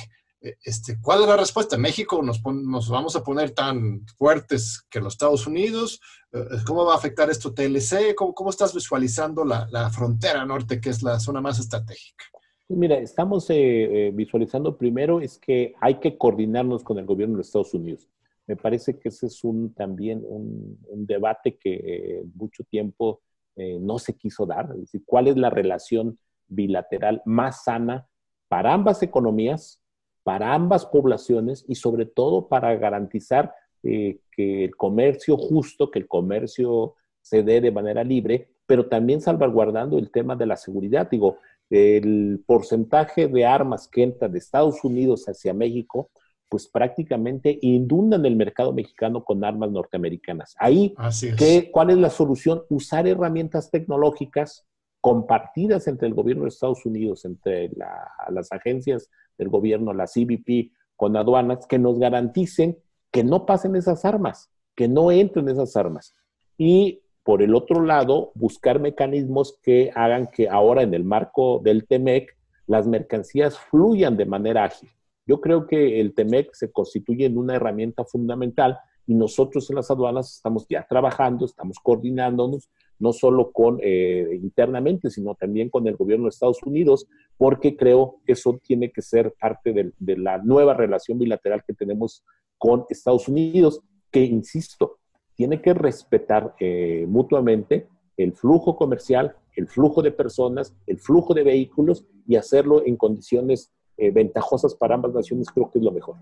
Eh, este, ¿Cuál es la respuesta? ¿México nos, nos, vamos a poner tan fuertes que los Estados Unidos? Eh, ¿Cómo va a afectar esto TLC? ¿Cómo, cómo estás visualizando la, la, frontera norte, que es la zona más estratégica? Mira, estamos eh, visualizando primero es que hay que coordinarnos con el gobierno de Estados Unidos. Me parece que ese es un, también un, un debate que mucho tiempo no se quiso dar. Es decir, ¿cuál es la relación bilateral más sana para ambas economías, para ambas poblaciones y sobre todo para garantizar eh, que el comercio justo, que el comercio se dé de manera libre, pero también salvaguardando el tema de la seguridad. Digo, el porcentaje de armas que entra de Estados Unidos hacia México, pues prácticamente inundan el mercado mexicano con armas norteamericanas. Ahí, ¿qué, ¿cuál es la solución? Usar herramientas tecnológicas compartidas entre el gobierno de Estados Unidos, entre las agencias del gobierno, la CBP, con aduanas, que nos garanticen que no pasen esas armas, que no entren esas armas. Y por el otro lado, buscar mecanismos que hagan que ahora en el marco del TEMEC las mercancías fluyan de manera ágil. Yo creo que el TEMEC se constituye en una herramienta fundamental y nosotros en las aduanas estamos ya trabajando, estamos coordinándonos, no solo con eh, internamente, sino también con el gobierno de Estados Unidos, porque creo que eso tiene que ser parte de, la nueva relación bilateral que tenemos con Estados Unidos, que, insisto, tiene que respetar eh, mutuamente el flujo comercial, el flujo de personas, el flujo de vehículos y hacerlo en condiciones eh, ventajosas para ambas naciones, creo que es lo mejor.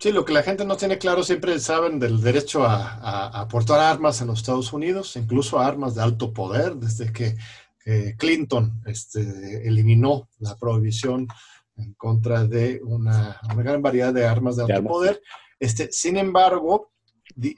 Sí, lo que la gente no tiene claro, siempre saben del derecho a, aportar armas en los Estados Unidos, incluso armas de alto poder, desde que Clinton este, eliminó la prohibición en contra de una, gran variedad de armas de alto poder. Este, sin embargo,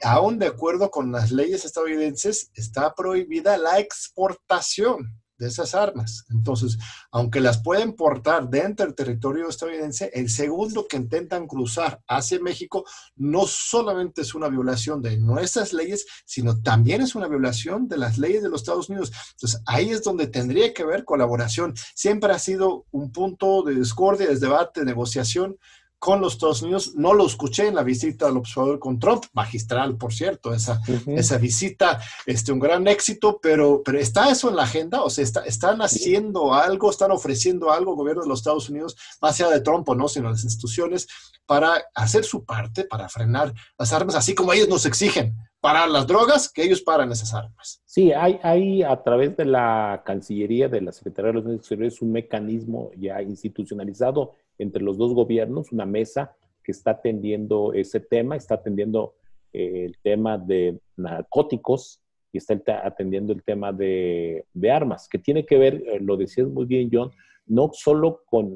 aún de acuerdo con las leyes estadounidenses, está prohibida la exportación de esas armas. Entonces, aunque las pueden portar dentro del territorio estadounidense, el segundo que intentan cruzar hacia México no solamente es una violación de nuestras leyes, sino también es una violación de las leyes de los Estados Unidos. Entonces, ahí es donde tendría que haber colaboración. Siempre ha sido un punto de discordia, de debate, de negociación con los Estados Unidos. No lo escuché en la visita al observador con Trump, magistral, por cierto, esa, esa visita, este, un gran éxito, pero, pero ¿está eso en la agenda? O sea, está, ¿están haciendo algo, están ofreciendo algo, gobierno de los Estados Unidos, más allá de Trump o no, sino las instituciones, para hacer su parte, para frenar las armas, así como ellos nos exigen parar las drogas, que ellos paran esas armas. Sí, hay, hay a través de la Cancillería de la Secretaría de Negocios Exteriores un mecanismo ya institucionalizado entre los dos gobiernos, una mesa que está atendiendo ese tema, está atendiendo eh, el tema de narcóticos y está atendiendo el tema de, armas, que tiene que ver, eh, lo decías muy bien, John, no solo con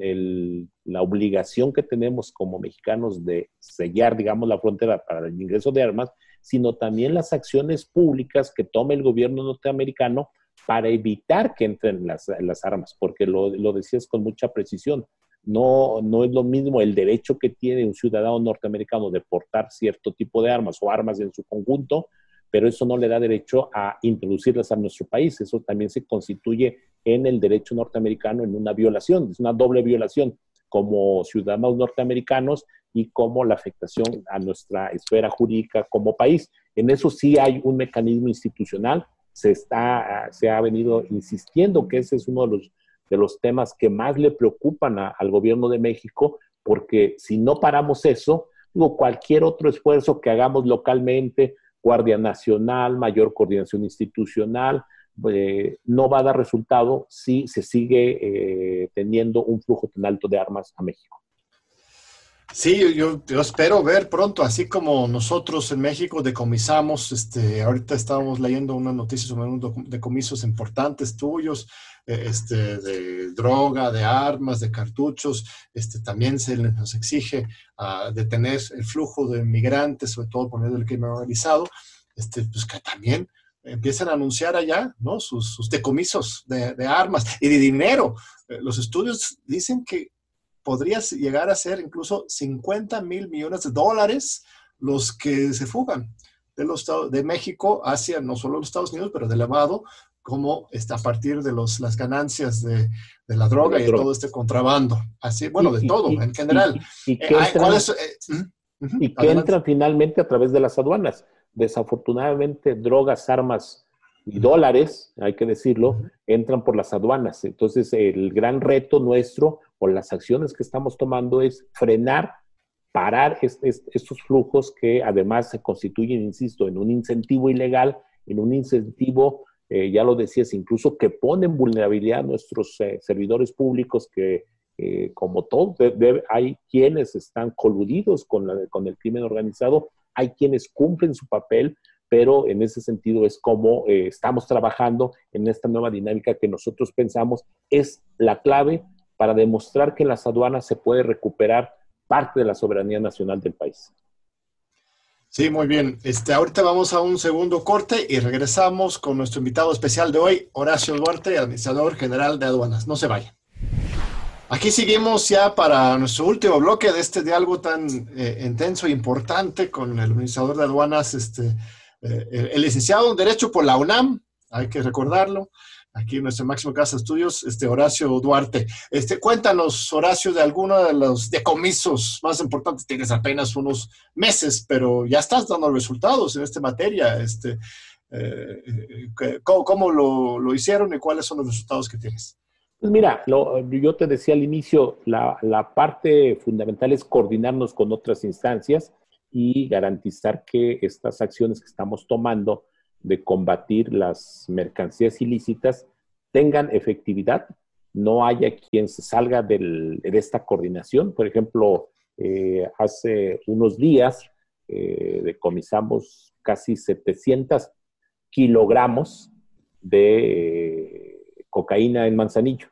la obligación que tenemos como mexicanos de sellar, digamos, la frontera para el ingreso de armas, sino también las acciones públicas que tome el gobierno norteamericano para evitar que entren las, armas, porque lo, lo, decías con mucha precisión. No, no es lo mismo el derecho que tiene un ciudadano norteamericano de portar cierto tipo de armas o armas en su conjunto, pero eso no le da derecho a introducirlas a nuestro país. Eso también se constituye en el derecho norteamericano en una violación, es una doble violación como ciudadanos norteamericanos y como la afectación a nuestra esfera jurídica como país. En eso sí hay un mecanismo institucional, se, está, se ha venido insistiendo que ese es uno de los, de los temas que más le preocupan al gobierno de México, porque si no paramos eso, digo, cualquier otro esfuerzo que hagamos localmente, Guardia Nacional, mayor coordinación institucional, eh, no va a dar resultado si se sigue eh, teniendo un flujo tan alto de armas a México. Sí, yo, espero ver pronto, así como nosotros en México decomisamos, este, ahorita estábamos leyendo una noticia sobre unos decomisos importantes tuyos, eh, este, de droga, de armas, de cartuchos, este, también se nos exige uh, detener el flujo de migrantes, sobre todo por medio del crimen organizado, este, pues que también empiezan a anunciar allá ¿no? sus, decomisos de, armas y de dinero. Eh, los estudios dicen que podría llegar a ser incluso 50 mil millones de dólares los que se fugan de, los, de México hacia no solo los Estados Unidos, pero de lavado, como está a partir de los, las ganancias de, de la droga y de todo este contrabando. Así, bueno, de todo en general. Y, que entran finalmente a través de las aduanas desafortunadamente drogas, armas y dólares, hay que decirlo, entran por las aduanas. Entonces, el gran reto nuestro o las acciones que estamos tomando es frenar, parar estos flujos que además se constituyen, insisto, en un incentivo ilegal, en un incentivo, eh, ya lo decías, incluso que ponen vulnerabilidad a nuestros eh, servidores públicos que eh, como todo, hay quienes están coludidos con, la, con el crimen organizado hay quienes cumplen su papel, pero en ese sentido es como eh, estamos trabajando en esta nueva dinámica que nosotros pensamos es la clave para demostrar que en las aduanas se puede recuperar parte de la soberanía nacional del país. Sí, muy bien. Este, ahorita vamos a un segundo corte y regresamos con nuestro invitado especial de hoy, Horacio Duarte, administrador general de aduanas. No se vayan. Aquí seguimos ya para nuestro último bloque de este diálogo tan eh, intenso e importante con el administrador de aduanas, este, eh, el licenciado en Derecho por la UNAM, hay que recordarlo, aquí en nuestra máxima casa estudios, este, Horacio Duarte. Este, cuéntanos, Horacio, de alguno de los decomisos más importantes. Tienes apenas unos meses, pero ya estás dando resultados en esta materia. Este, eh, ¿Cómo, lo, lo hicieron y cuáles son los resultados que tienes? Pues mira, yo te decía al inicio, la, parte fundamental es coordinarnos con otras instancias y garantizar que estas acciones que estamos tomando de combatir las mercancías ilícitas tengan efectividad, no haya quien se salga de esta coordinación. Por ejemplo, eh, hace unos días eh, decomisamos casi 700 kilogramos de cocaína en Manzanillo.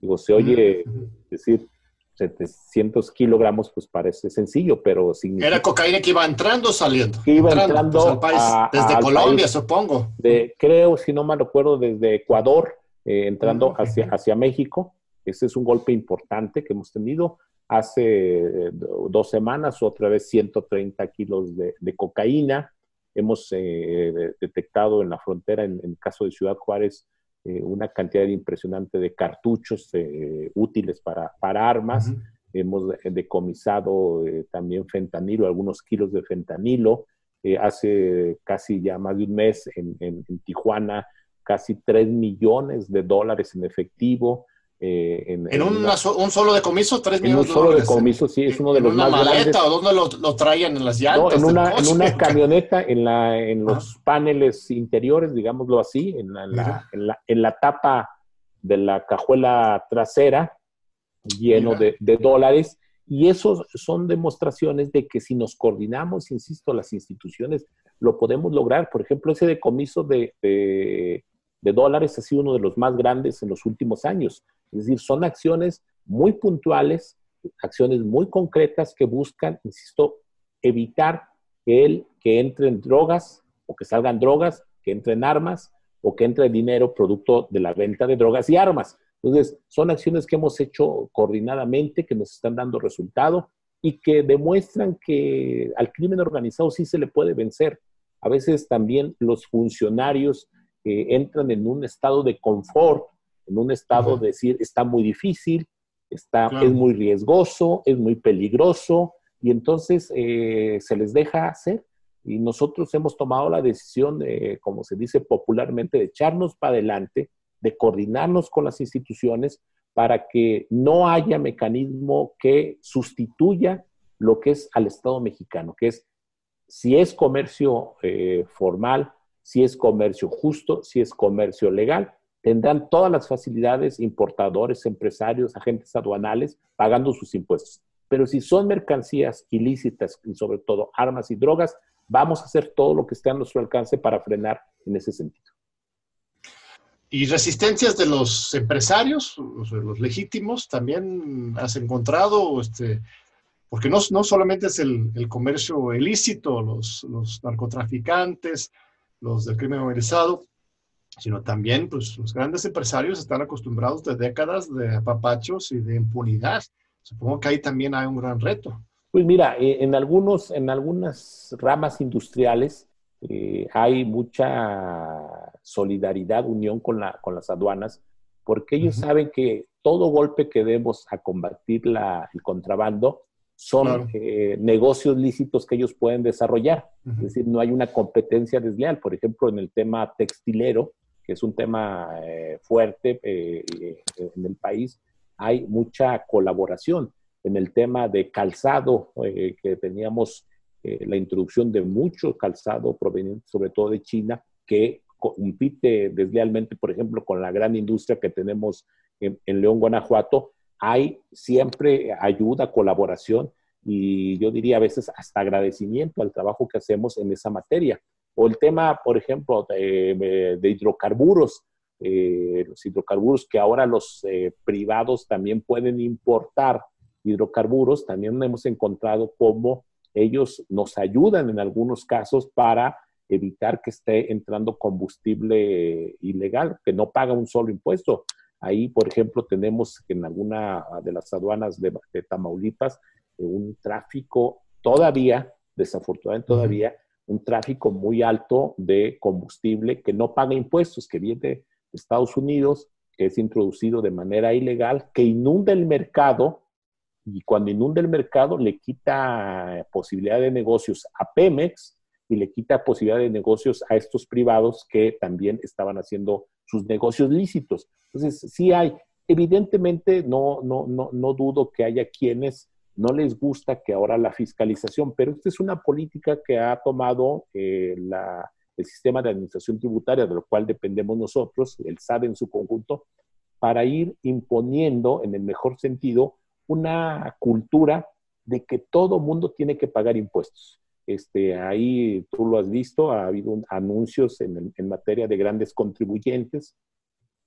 Digo, se oye decir 700 kilogramos, pues parece sencillo, pero significa... Era cocaína que iba entrando o saliendo. Que iba entrando, pues, desde Colombia, supongo. De, creo, si no mal recuerdo, desde Ecuador, eh, entrando hacia, hacia México. Ese es un golpe importante que hemos tenido. Hace eh, dos semanas, otra vez 130 kilos de, cocaína. Hemos eh, detectado en la frontera, en, en el caso de Ciudad Juárez, eh, una cantidad impresionante de cartuchos eh, útiles para, para armas. Hemos decomisado eh, también fentanilo, algunos kilos de fentanilo. hace casi ya más de un mes en, en, Tijuana, casi 3 millones de dólares en efectivo. Eh, en, ¿En, un solo decomiso? ¿Tres millones un solo decomiso, sí, es uno de los más maleta, ¿O dónde lo, lo, traían? ¿En las llantas? No, en una, en una camioneta, en, la, en los paneles interiores, digámoslo así, en la, en la, en la, tapa de la cajuela trasera, lleno de, de, dólares. Y esos son demostraciones de que si nos coordinamos, insisto, las instituciones, lo podemos lograr. Por ejemplo, ese decomiso de, de, de dólares ha sido uno de los más grandes en los últimos años es decir, son acciones muy puntuales, acciones muy concretas que buscan, insisto, evitar el, que entren drogas o que salgan drogas, que entren armas o que entre dinero producto de la venta de drogas y armas. Entonces, son acciones que hemos hecho coordinadamente, que nos están dando resultado y que demuestran que al crimen organizado sí se le puede vencer. A veces también los funcionarios eh, entran en un estado de confort, en un estado de decir, está muy difícil, está, es muy riesgoso, es muy peligroso, y entonces eh, se les deja hacer. Y nosotros hemos tomado la decisión, de, como se dice popularmente, de echarnos para adelante, de coordinarnos con las instituciones para que no haya mecanismo que sustituya lo que es al Estado mexicano, que es si es comercio eh, formal, si es comercio justo, si es comercio legal, tendrán todas las facilidades importadores, empresarios, agentes aduanales pagando sus impuestos. Pero si son mercancías ilícitas y sobre todo armas y drogas, vamos a hacer todo lo que esté a nuestro alcance para frenar en ese sentido. ¿Y resistencias de los empresarios, los legítimos, también has encontrado? Este, porque no, no solamente es el, comercio ilícito, los, narcotraficantes, los del crimen organizado, sino también pues, los grandes empresarios están acostumbrados de décadas de apapachos y de impunidad. Supongo que ahí también hay un gran reto. Pues mira, eh, en, algunos, en algunas ramas industriales eh, hay mucha solidaridad, unión con, la, con las aduanas, porque ellos saben que todo golpe que demos a combatir la, el contrabando son eh, negocios lícitos que ellos pueden desarrollar. Es decir, no hay una competencia desleal. Por ejemplo, en el tema textilero, que es un tema fuerte en el país, hay mucha colaboración en el tema de calzado, eh, que teníamos eh, la introducción de mucho calzado proveniente sobre todo de China, que compite deslealmente, por ejemplo, con la gran industria que tenemos en, León, Guanajuato. Hay siempre ayuda, colaboración y yo diría a veces hasta agradecimiento al trabajo que hacemos en esa materia. O el tema, por ejemplo, de hidrocarburos. Eh, los hidrocarburos que ahora los eh, privados también pueden importar hidrocarburos, también hemos encontrado cómo ellos nos ayudan en algunos casos para evitar que esté entrando combustible ilegal, que no paga un solo impuesto. Ahí, por ejemplo, tenemos en alguna de las aduanas de, Tamaulipas eh, un tráfico todavía, desafortunadamente todavía, un tráfico muy alto de combustible que no paga impuestos, que viene Estados Unidos, que es introducido de manera ilegal, que inunda el mercado y cuando inunda el mercado le quita posibilidad de negocios a Pemex y le quita posibilidad de negocios a estos privados que también estaban haciendo sus negocios lícitos. Entonces, sí hay, evidentemente no, no, no, no dudo que haya quienes no les gusta que ahora la fiscalización, pero esta es una política que ha tomado eh, la, el sistema de administración tributaria, de lo cual dependemos nosotros, el SAD en su conjunto, para ir imponiendo, en el mejor sentido, una cultura de que todo mundo tiene que pagar impuestos. Este, ahí tú lo has visto, ha habido anuncios en, en materia de grandes contribuyentes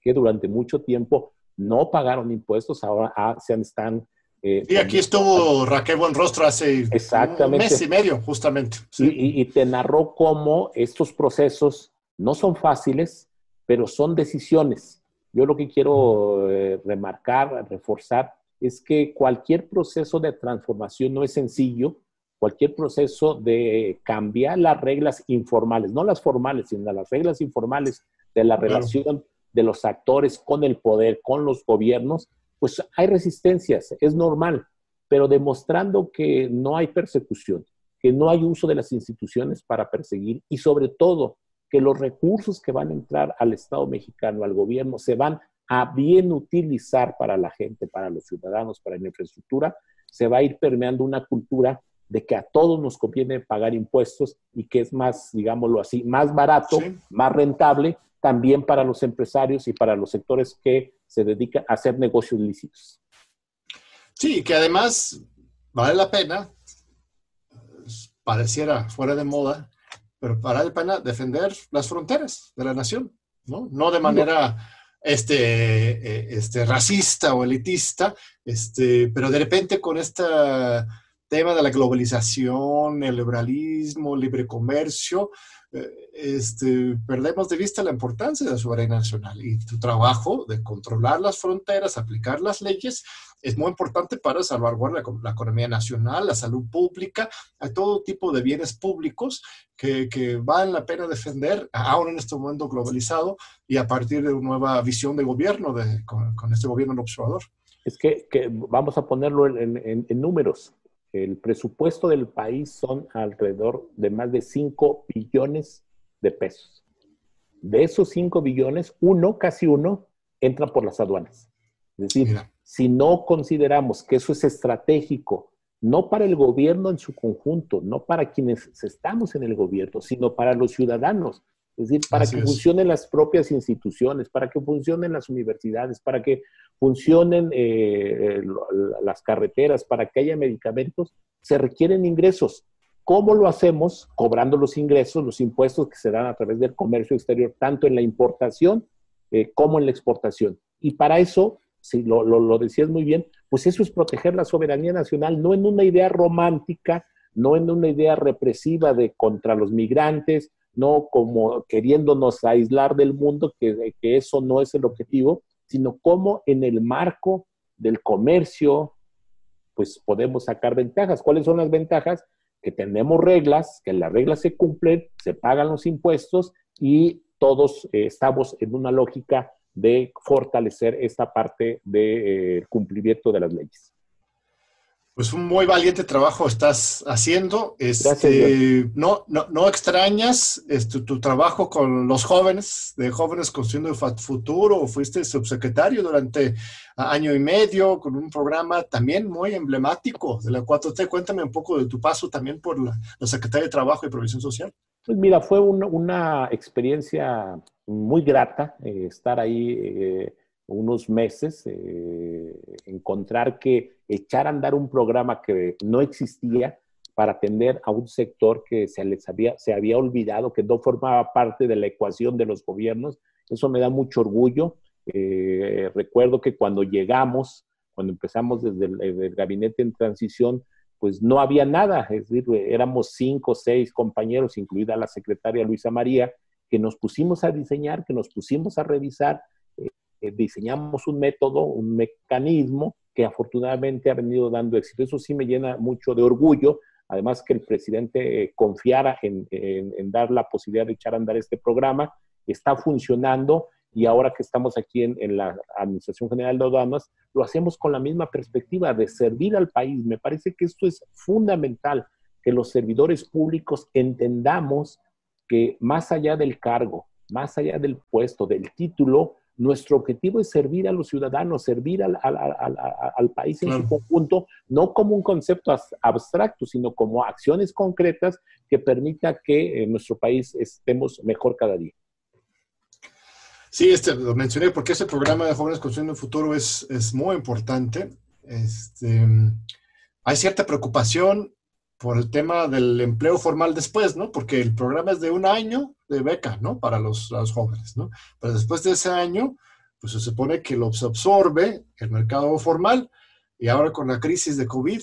que durante mucho tiempo no pagaron impuestos, ahora ah, se están eh, y aquí estuvo Raquel Buenrostro hace un mes y medio, justamente. Y, te narró cómo estos procesos no son fáciles, pero son decisiones. Yo lo que quiero eh, remarcar, reforzar, es que cualquier proceso de transformación no es sencillo, cualquier proceso de cambiar las reglas informales, no las formales, sino las reglas informales de la relación de los actores con el poder, con los gobiernos, pues hay resistencias, es normal, pero demostrando que no hay persecución, que no hay uso de las instituciones para perseguir y sobre todo que los recursos que van a entrar al Estado mexicano, al gobierno, se van a bien utilizar para la gente, para los ciudadanos, para la infraestructura, se va a ir permeando una cultura de que a todos nos conviene pagar impuestos y que es más, digámoslo así, más barato, más rentable también para los empresarios y para los sectores que se dedican a hacer negocios lícitos. Sí, que además vale la pena, pareciera fuera de moda, pero vale la pena defender las fronteras de la nación, ¿no? No de manera este, eh, este, racista o elitista, este, pero de repente con esta tema de la globalización, el liberalismo, libre comercio, eh, este, perdemos de vista la importancia de la soberanía nacional y tu trabajo de controlar las fronteras, aplicar las leyes, es muy importante para salvaguardar la, economía nacional, la salud pública, a todo tipo de bienes públicos que, que valen la pena defender, aún en este mundo globalizado y a partir de una nueva visión de gobierno de, con, este gobierno observador. Es que, que, vamos a ponerlo en, en, en números. El presupuesto del país son alrededor de más de 5 billones de pesos. De esos 5 billones, uno, casi uno, entra por las aduanas. Es decir, si no consideramos que eso es estratégico, no para el gobierno en su conjunto, no para quienes estamos en el gobierno, sino para los ciudadanos, es decir, para que funcionen las propias instituciones, para que funcionen las universidades, para que funcionen eh, las carreteras, para que haya medicamentos, se requieren ingresos. ¿Cómo lo hacemos? Cobrando los ingresos, los impuestos que se dan a través del comercio exterior, tanto en la importación eh, como en la exportación. Y para eso, si lo, lo, decías muy bien, pues eso es proteger la soberanía nacional, no en una idea romántica, no en una idea represiva de contra los migrantes, no como queriéndonos aislar del mundo, que, que eso no es el objetivo, sino cómo en el marco del comercio, pues podemos sacar ventajas. ¿Cuáles son las ventajas? Que tenemos reglas, que las reglas se cumplen, se pagan los impuestos y todos eh, estamos en una lógica de fortalecer esta parte del eh, cumplimiento de las leyes. Pues un muy valiente trabajo estás haciendo. Este, no, no, no, extrañas este, tu trabajo con los jóvenes, de jóvenes construyendo el futuro. Fuiste subsecretario durante año y medio con un programa también muy emblemático de la 4T. Cuéntame un poco de tu paso también por la, Secretaría de Trabajo y Provisión Social. Pues mira, fue una experiencia muy grata eh, estar ahí. Eh, unos meses, eh, encontrar que echar a andar un programa que no existía para atender a un sector que se les había, se había olvidado, que no formaba parte de la ecuación de los gobiernos. Eso me da mucho orgullo. Eh, recuerdo que cuando llegamos, cuando empezamos desde el, gabinete en transición, pues no había nada, es decir, éramos cinco o seis compañeros, incluida la secretaria Luisa María, que nos pusimos a diseñar, que nos pusimos a revisar eh, diseñamos un método, un mecanismo que afortunadamente ha venido dando éxito. Eso sí me llena mucho de orgullo, además que el presidente eh, confiara en, dar la posibilidad de echar a andar este programa, está funcionando y ahora que estamos aquí en, en, la Administración General de Aduanas, lo hacemos con la misma perspectiva de servir al país. Me parece que esto es fundamental, que los servidores públicos entendamos que más allá del cargo, más allá del puesto, del título, nuestro objetivo es servir a los ciudadanos, servir al, país en su conjunto, no como un concepto abstracto, sino como acciones concretas que permita que en nuestro país estemos mejor cada día. Sí, este, lo mencioné porque ese programa de Jóvenes Construyendo el Futuro es, es muy importante. Este, hay cierta preocupación por el tema del empleo formal después, ¿no? Porque el programa es de un año de beca, ¿no? Para los, los jóvenes, ¿no? Pero después de ese año, pues se supone que lo absorbe el mercado formal y ahora con la crisis de COVID,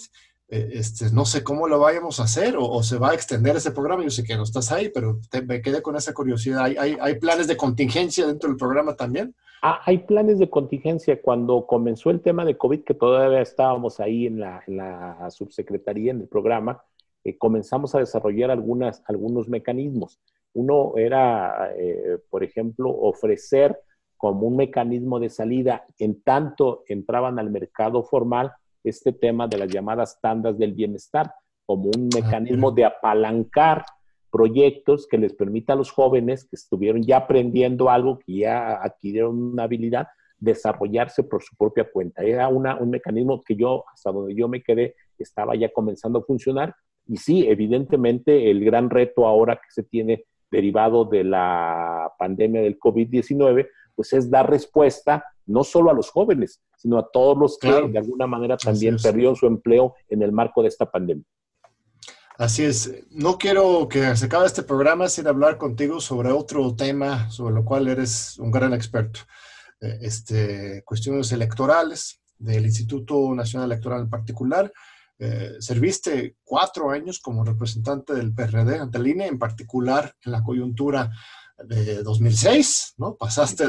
eh, este, no sé cómo lo vayamos a hacer o, se va a extender ese programa. Yo sé que no estás ahí, pero me quedé con esa curiosidad. ¿Hay, hay, hay planes de contingencia dentro del programa también? Ah, hay planes de contingencia. Cuando comenzó el tema de COVID, que todavía estábamos ahí en la, en la subsecretaría, en el programa, eh, comenzamos a desarrollar algunas, algunos mecanismos. Uno era, eh, por ejemplo, ofrecer como un mecanismo de salida, en tanto entraban al mercado formal, este tema de las llamadas tandas del bienestar, como un ah, mecanismo de apalancar proyectos que les permita a los jóvenes que estuvieron ya aprendiendo algo, que ya adquirieron una habilidad, desarrollarse por su propia cuenta. Era una, un mecanismo que yo, hasta donde yo me quedé, estaba ya comenzando a funcionar. Y sí, evidentemente el gran reto ahora que se tiene derivado de la pandemia del COVID-19, pues es dar respuesta no solo a los jóvenes, sino a todos los que de alguna manera también perdieron su empleo en el marco de esta pandemia. Así es. No quiero que se acabe este programa sin hablar contigo sobre otro tema sobre lo cual eres un gran experto. Eh, este, cuestiones electorales del Instituto Nacional Electoral en particular. eh, serviste cuatro años como representante del PRD ante el INE, en particular en la coyuntura de 2006, ¿no? Pasaste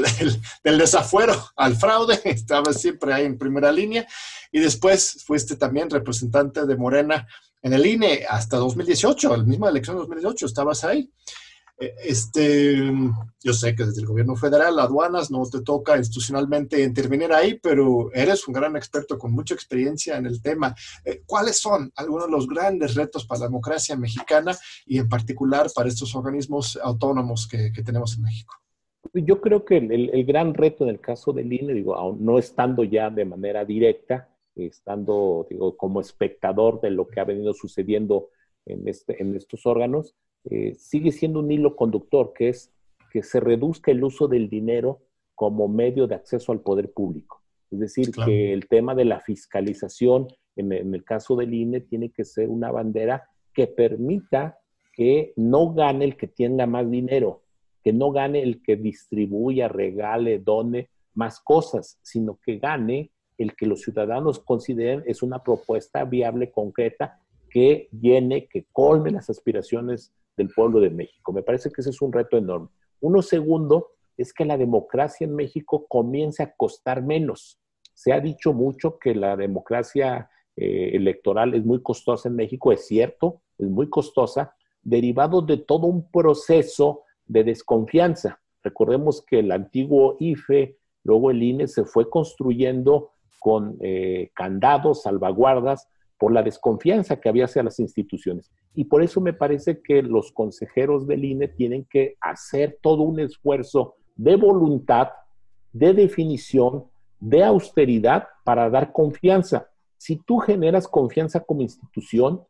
del, desafuero al fraude, estabas siempre ahí en primera línea, y después fuiste también representante de Morena en el INE hasta 2018, la misma elección de 2018, estabas ahí. Este, yo sé que desde el gobierno federal, aduanas, no te toca institucionalmente intervenir ahí, pero eres un gran experto con mucha experiencia en el tema. Eh, ¿Cuáles son algunos de los grandes retos para la democracia mexicana y en particular para estos organismos autónomos que, tenemos en México? Yo creo que el, gran reto en el caso del INE, digo, no estando ya de manera directa, estando digo, como espectador de lo que ha venido sucediendo en, este, en estos órganos, eh, sigue siendo un hilo conductor, que es que se reduzca el uso del dinero como medio de acceso al poder público. Es decir, que el tema de la fiscalización, en, el caso del INE, tiene que ser una bandera que permita que no gane el que tenga más dinero, que no gane el que distribuya, regale, done más cosas, sino que gane el que los ciudadanos consideren es una propuesta viable, concreta, que llene, que colme las aspiraciones del pueblo de México. Me parece que ese es un reto enorme. Uno segundo es que la democracia en México comience a costar menos. Se ha dicho mucho que la democracia eh, electoral es muy costosa en México, es cierto, es muy costosa, derivado de todo un proceso de desconfianza. Recordemos que el antiguo IFE, luego el INE, se fue construyendo con eh, candados, salvaguardas, por la desconfianza que había hacia las instituciones. Y por eso me parece que los consejeros del INE tienen que hacer todo un esfuerzo de voluntad, de definición, de austeridad para dar confianza. Si tú generas confianza como institución,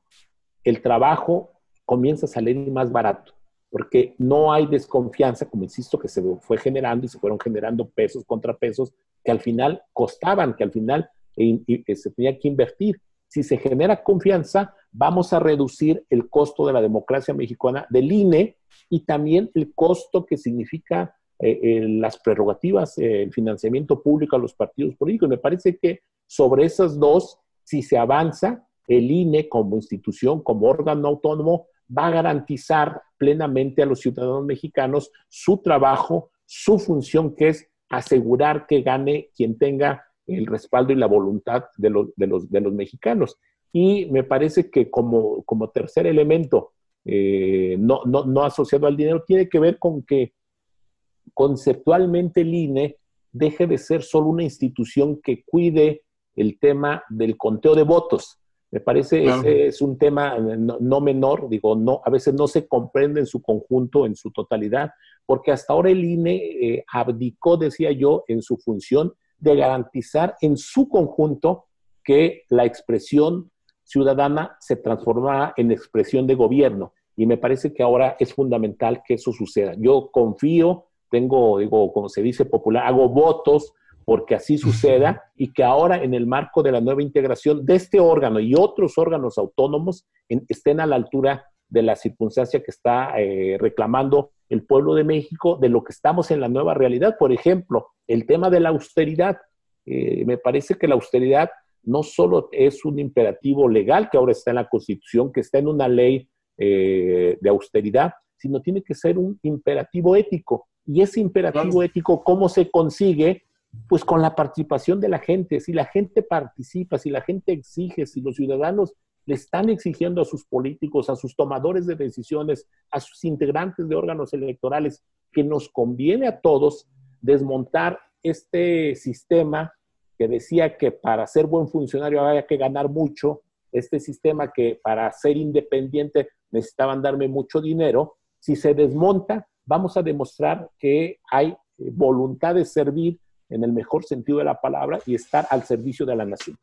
el trabajo comienza a salir más barato, porque no hay desconfianza, como insisto, que se fue generando y se fueron generando pesos contra pesos que al final costaban, que al final eh, se tenía que invertir. Si se genera confianza, vamos a reducir el costo de la democracia mexicana del INE y también el costo que significa eh, las prerrogativas, eh, el financiamiento público a los partidos políticos. Me parece que sobre esas dos, si se avanza, el INE como institución, como órgano autónomo, va a garantizar plenamente a los ciudadanos mexicanos su trabajo, su función, que es asegurar que gane quien tenga el respaldo y la voluntad de, los, de los, de los mexicanos. Y me parece que como, como tercer elemento, eh, no, no, no asociado al dinero, tiene que ver con que conceptualmente el INE deje de ser solo una institución que cuide el tema del conteo de votos. Me parece que ese es un tema no, menor, digo, no, a veces no se comprende en su conjunto, en su totalidad, porque hasta ahora el INE eh, abdicó, decía yo, en su función de garantizar en su conjunto que la expresión ciudadana se transformara en expresión de gobierno. Y me parece que ahora es fundamental que eso suceda. Yo confío, tengo, digo, como se dice popular, hago votos porque así suceda y que ahora en el marco de la nueva integración de este órgano y otros órganos autónomos estén a la altura de la circunstancia que está eh, reclamando el pueblo de México, de lo que estamos en la nueva realidad. Por ejemplo, el tema de la austeridad. Eh, me parece que la austeridad no solo es un imperativo legal que ahora está en la Constitución, que está en una ley eh, de austeridad, sino tiene que ser un imperativo ético. Y ese imperativo ético, ¿cómo se consigue? Pues con la participación de la gente. Si la gente participa, si la gente exige, si los ciudadanos le están exigiendo a sus políticos, a sus tomadores de decisiones, a sus integrantes de órganos electorales, que nos conviene a todos desmontar este sistema que decía que para ser buen funcionario había que ganar mucho, este sistema que para ser independiente necesitaban darme mucho dinero, si se desmonta, vamos a demostrar que hay voluntad de servir en el mejor sentido de la palabra y estar al servicio de la nación.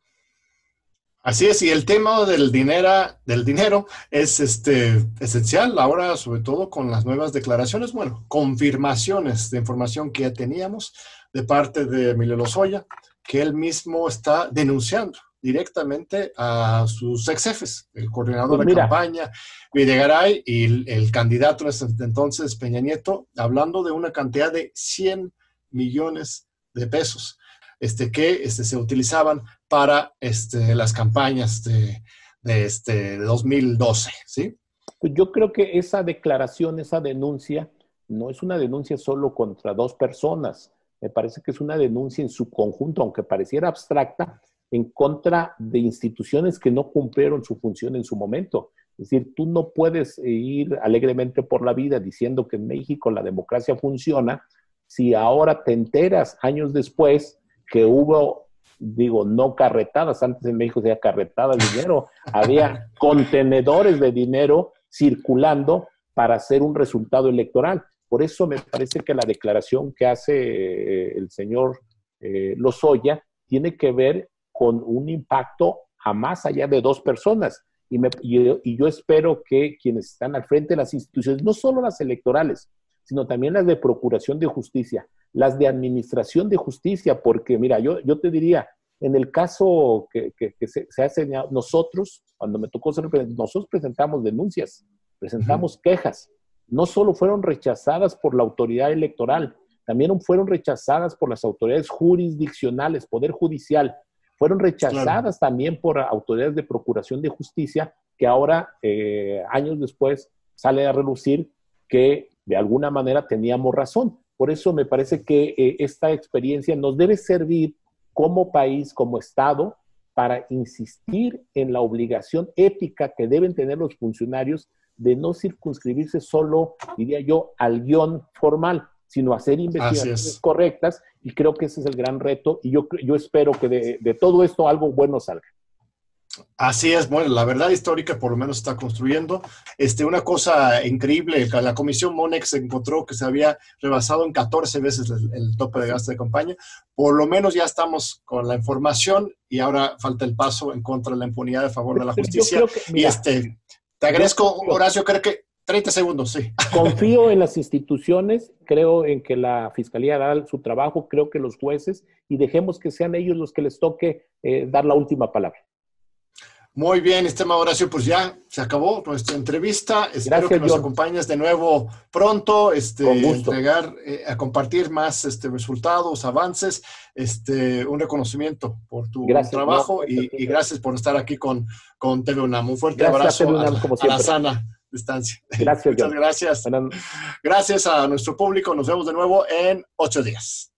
Así es, y el tema del dinero, del dinero es este, esencial ahora, sobre todo con las nuevas declaraciones, bueno, confirmaciones de información que ya teníamos de parte de Emilio Lozoya, que él mismo está denunciando directamente a sus ex jefes, el coordinador pues de campaña, Videgaray, y el, el candidato entonces, Peña Nieto, hablando de una cantidad de 100 millones de pesos este, que este, se utilizaban para este, las campañas de, de, este, 2012, ¿sí? Pues yo creo que esa declaración, esa denuncia, no es una denuncia solo contra dos personas, me parece que es una denuncia en su conjunto, aunque pareciera abstracta, en contra de instituciones que no cumplieron su función en su momento. Es decir, tú no puedes ir alegremente por la vida diciendo que en México la democracia funciona si ahora te enteras años después que hubo, digo, no carretadas, antes en México se había carretadas de dinero, había contenedores de dinero circulando para hacer un resultado electoral. Por eso me parece que la declaración que hace eh, el señor eh, Lozoya tiene que ver con un impacto a más allá de dos personas. Y, y, yo espero que quienes están al frente de las instituciones, no solo las electorales, sino también las de procuración de justicia, las de administración de justicia, porque mira, yo, yo te diría, en el caso que, se, ha señalado, nosotros, cuando me tocó ser nosotros presentamos denuncias, presentamos quejas, no solo fueron rechazadas por la autoridad electoral, también fueron rechazadas por las autoridades jurisdiccionales, Poder Judicial, fueron rechazadas también por autoridades de procuración de justicia que ahora, eh, años después, sale a relucir que de alguna manera teníamos razón. Por eso me parece que eh, esta experiencia nos debe servir como país, como Estado, para insistir en la obligación ética que deben tener los funcionarios de no circunscribirse solo, diría yo, al guion formal, sino hacer investigaciones correctas y creo que ese es el gran reto y yo, yo espero que de, de todo esto algo bueno salga. Así es, bueno, la verdad histórica por lo menos está construyendo. Este, una cosa increíble, la comisión Monex encontró que se había rebasado en 14 veces el, tope de gasto de campaña. Por lo menos ya estamos con la información y ahora falta el paso en contra de la impunidad a favor de la justicia. y este, te agradezco, Horacio, creo que 30 segundos, sí. Confío en las instituciones, creo en que la Fiscalía hará su trabajo, creo que los jueces, y dejemos que sean ellos los que les toque eh, dar la última palabra. Muy bien, estimado Horacio, pues ya se acabó nuestra entrevista. Espero que nos acompañes de nuevo pronto, este, entregar, eh, a compartir más este, resultados, avances, este, un reconocimiento por tu trabajo y, gracias por estar aquí con, con TV UNAM. Un fuerte abrazo a la sana distancia. Gracias. Muchas gracias. Gracias a nuestro público. Nos vemos de nuevo en ocho días.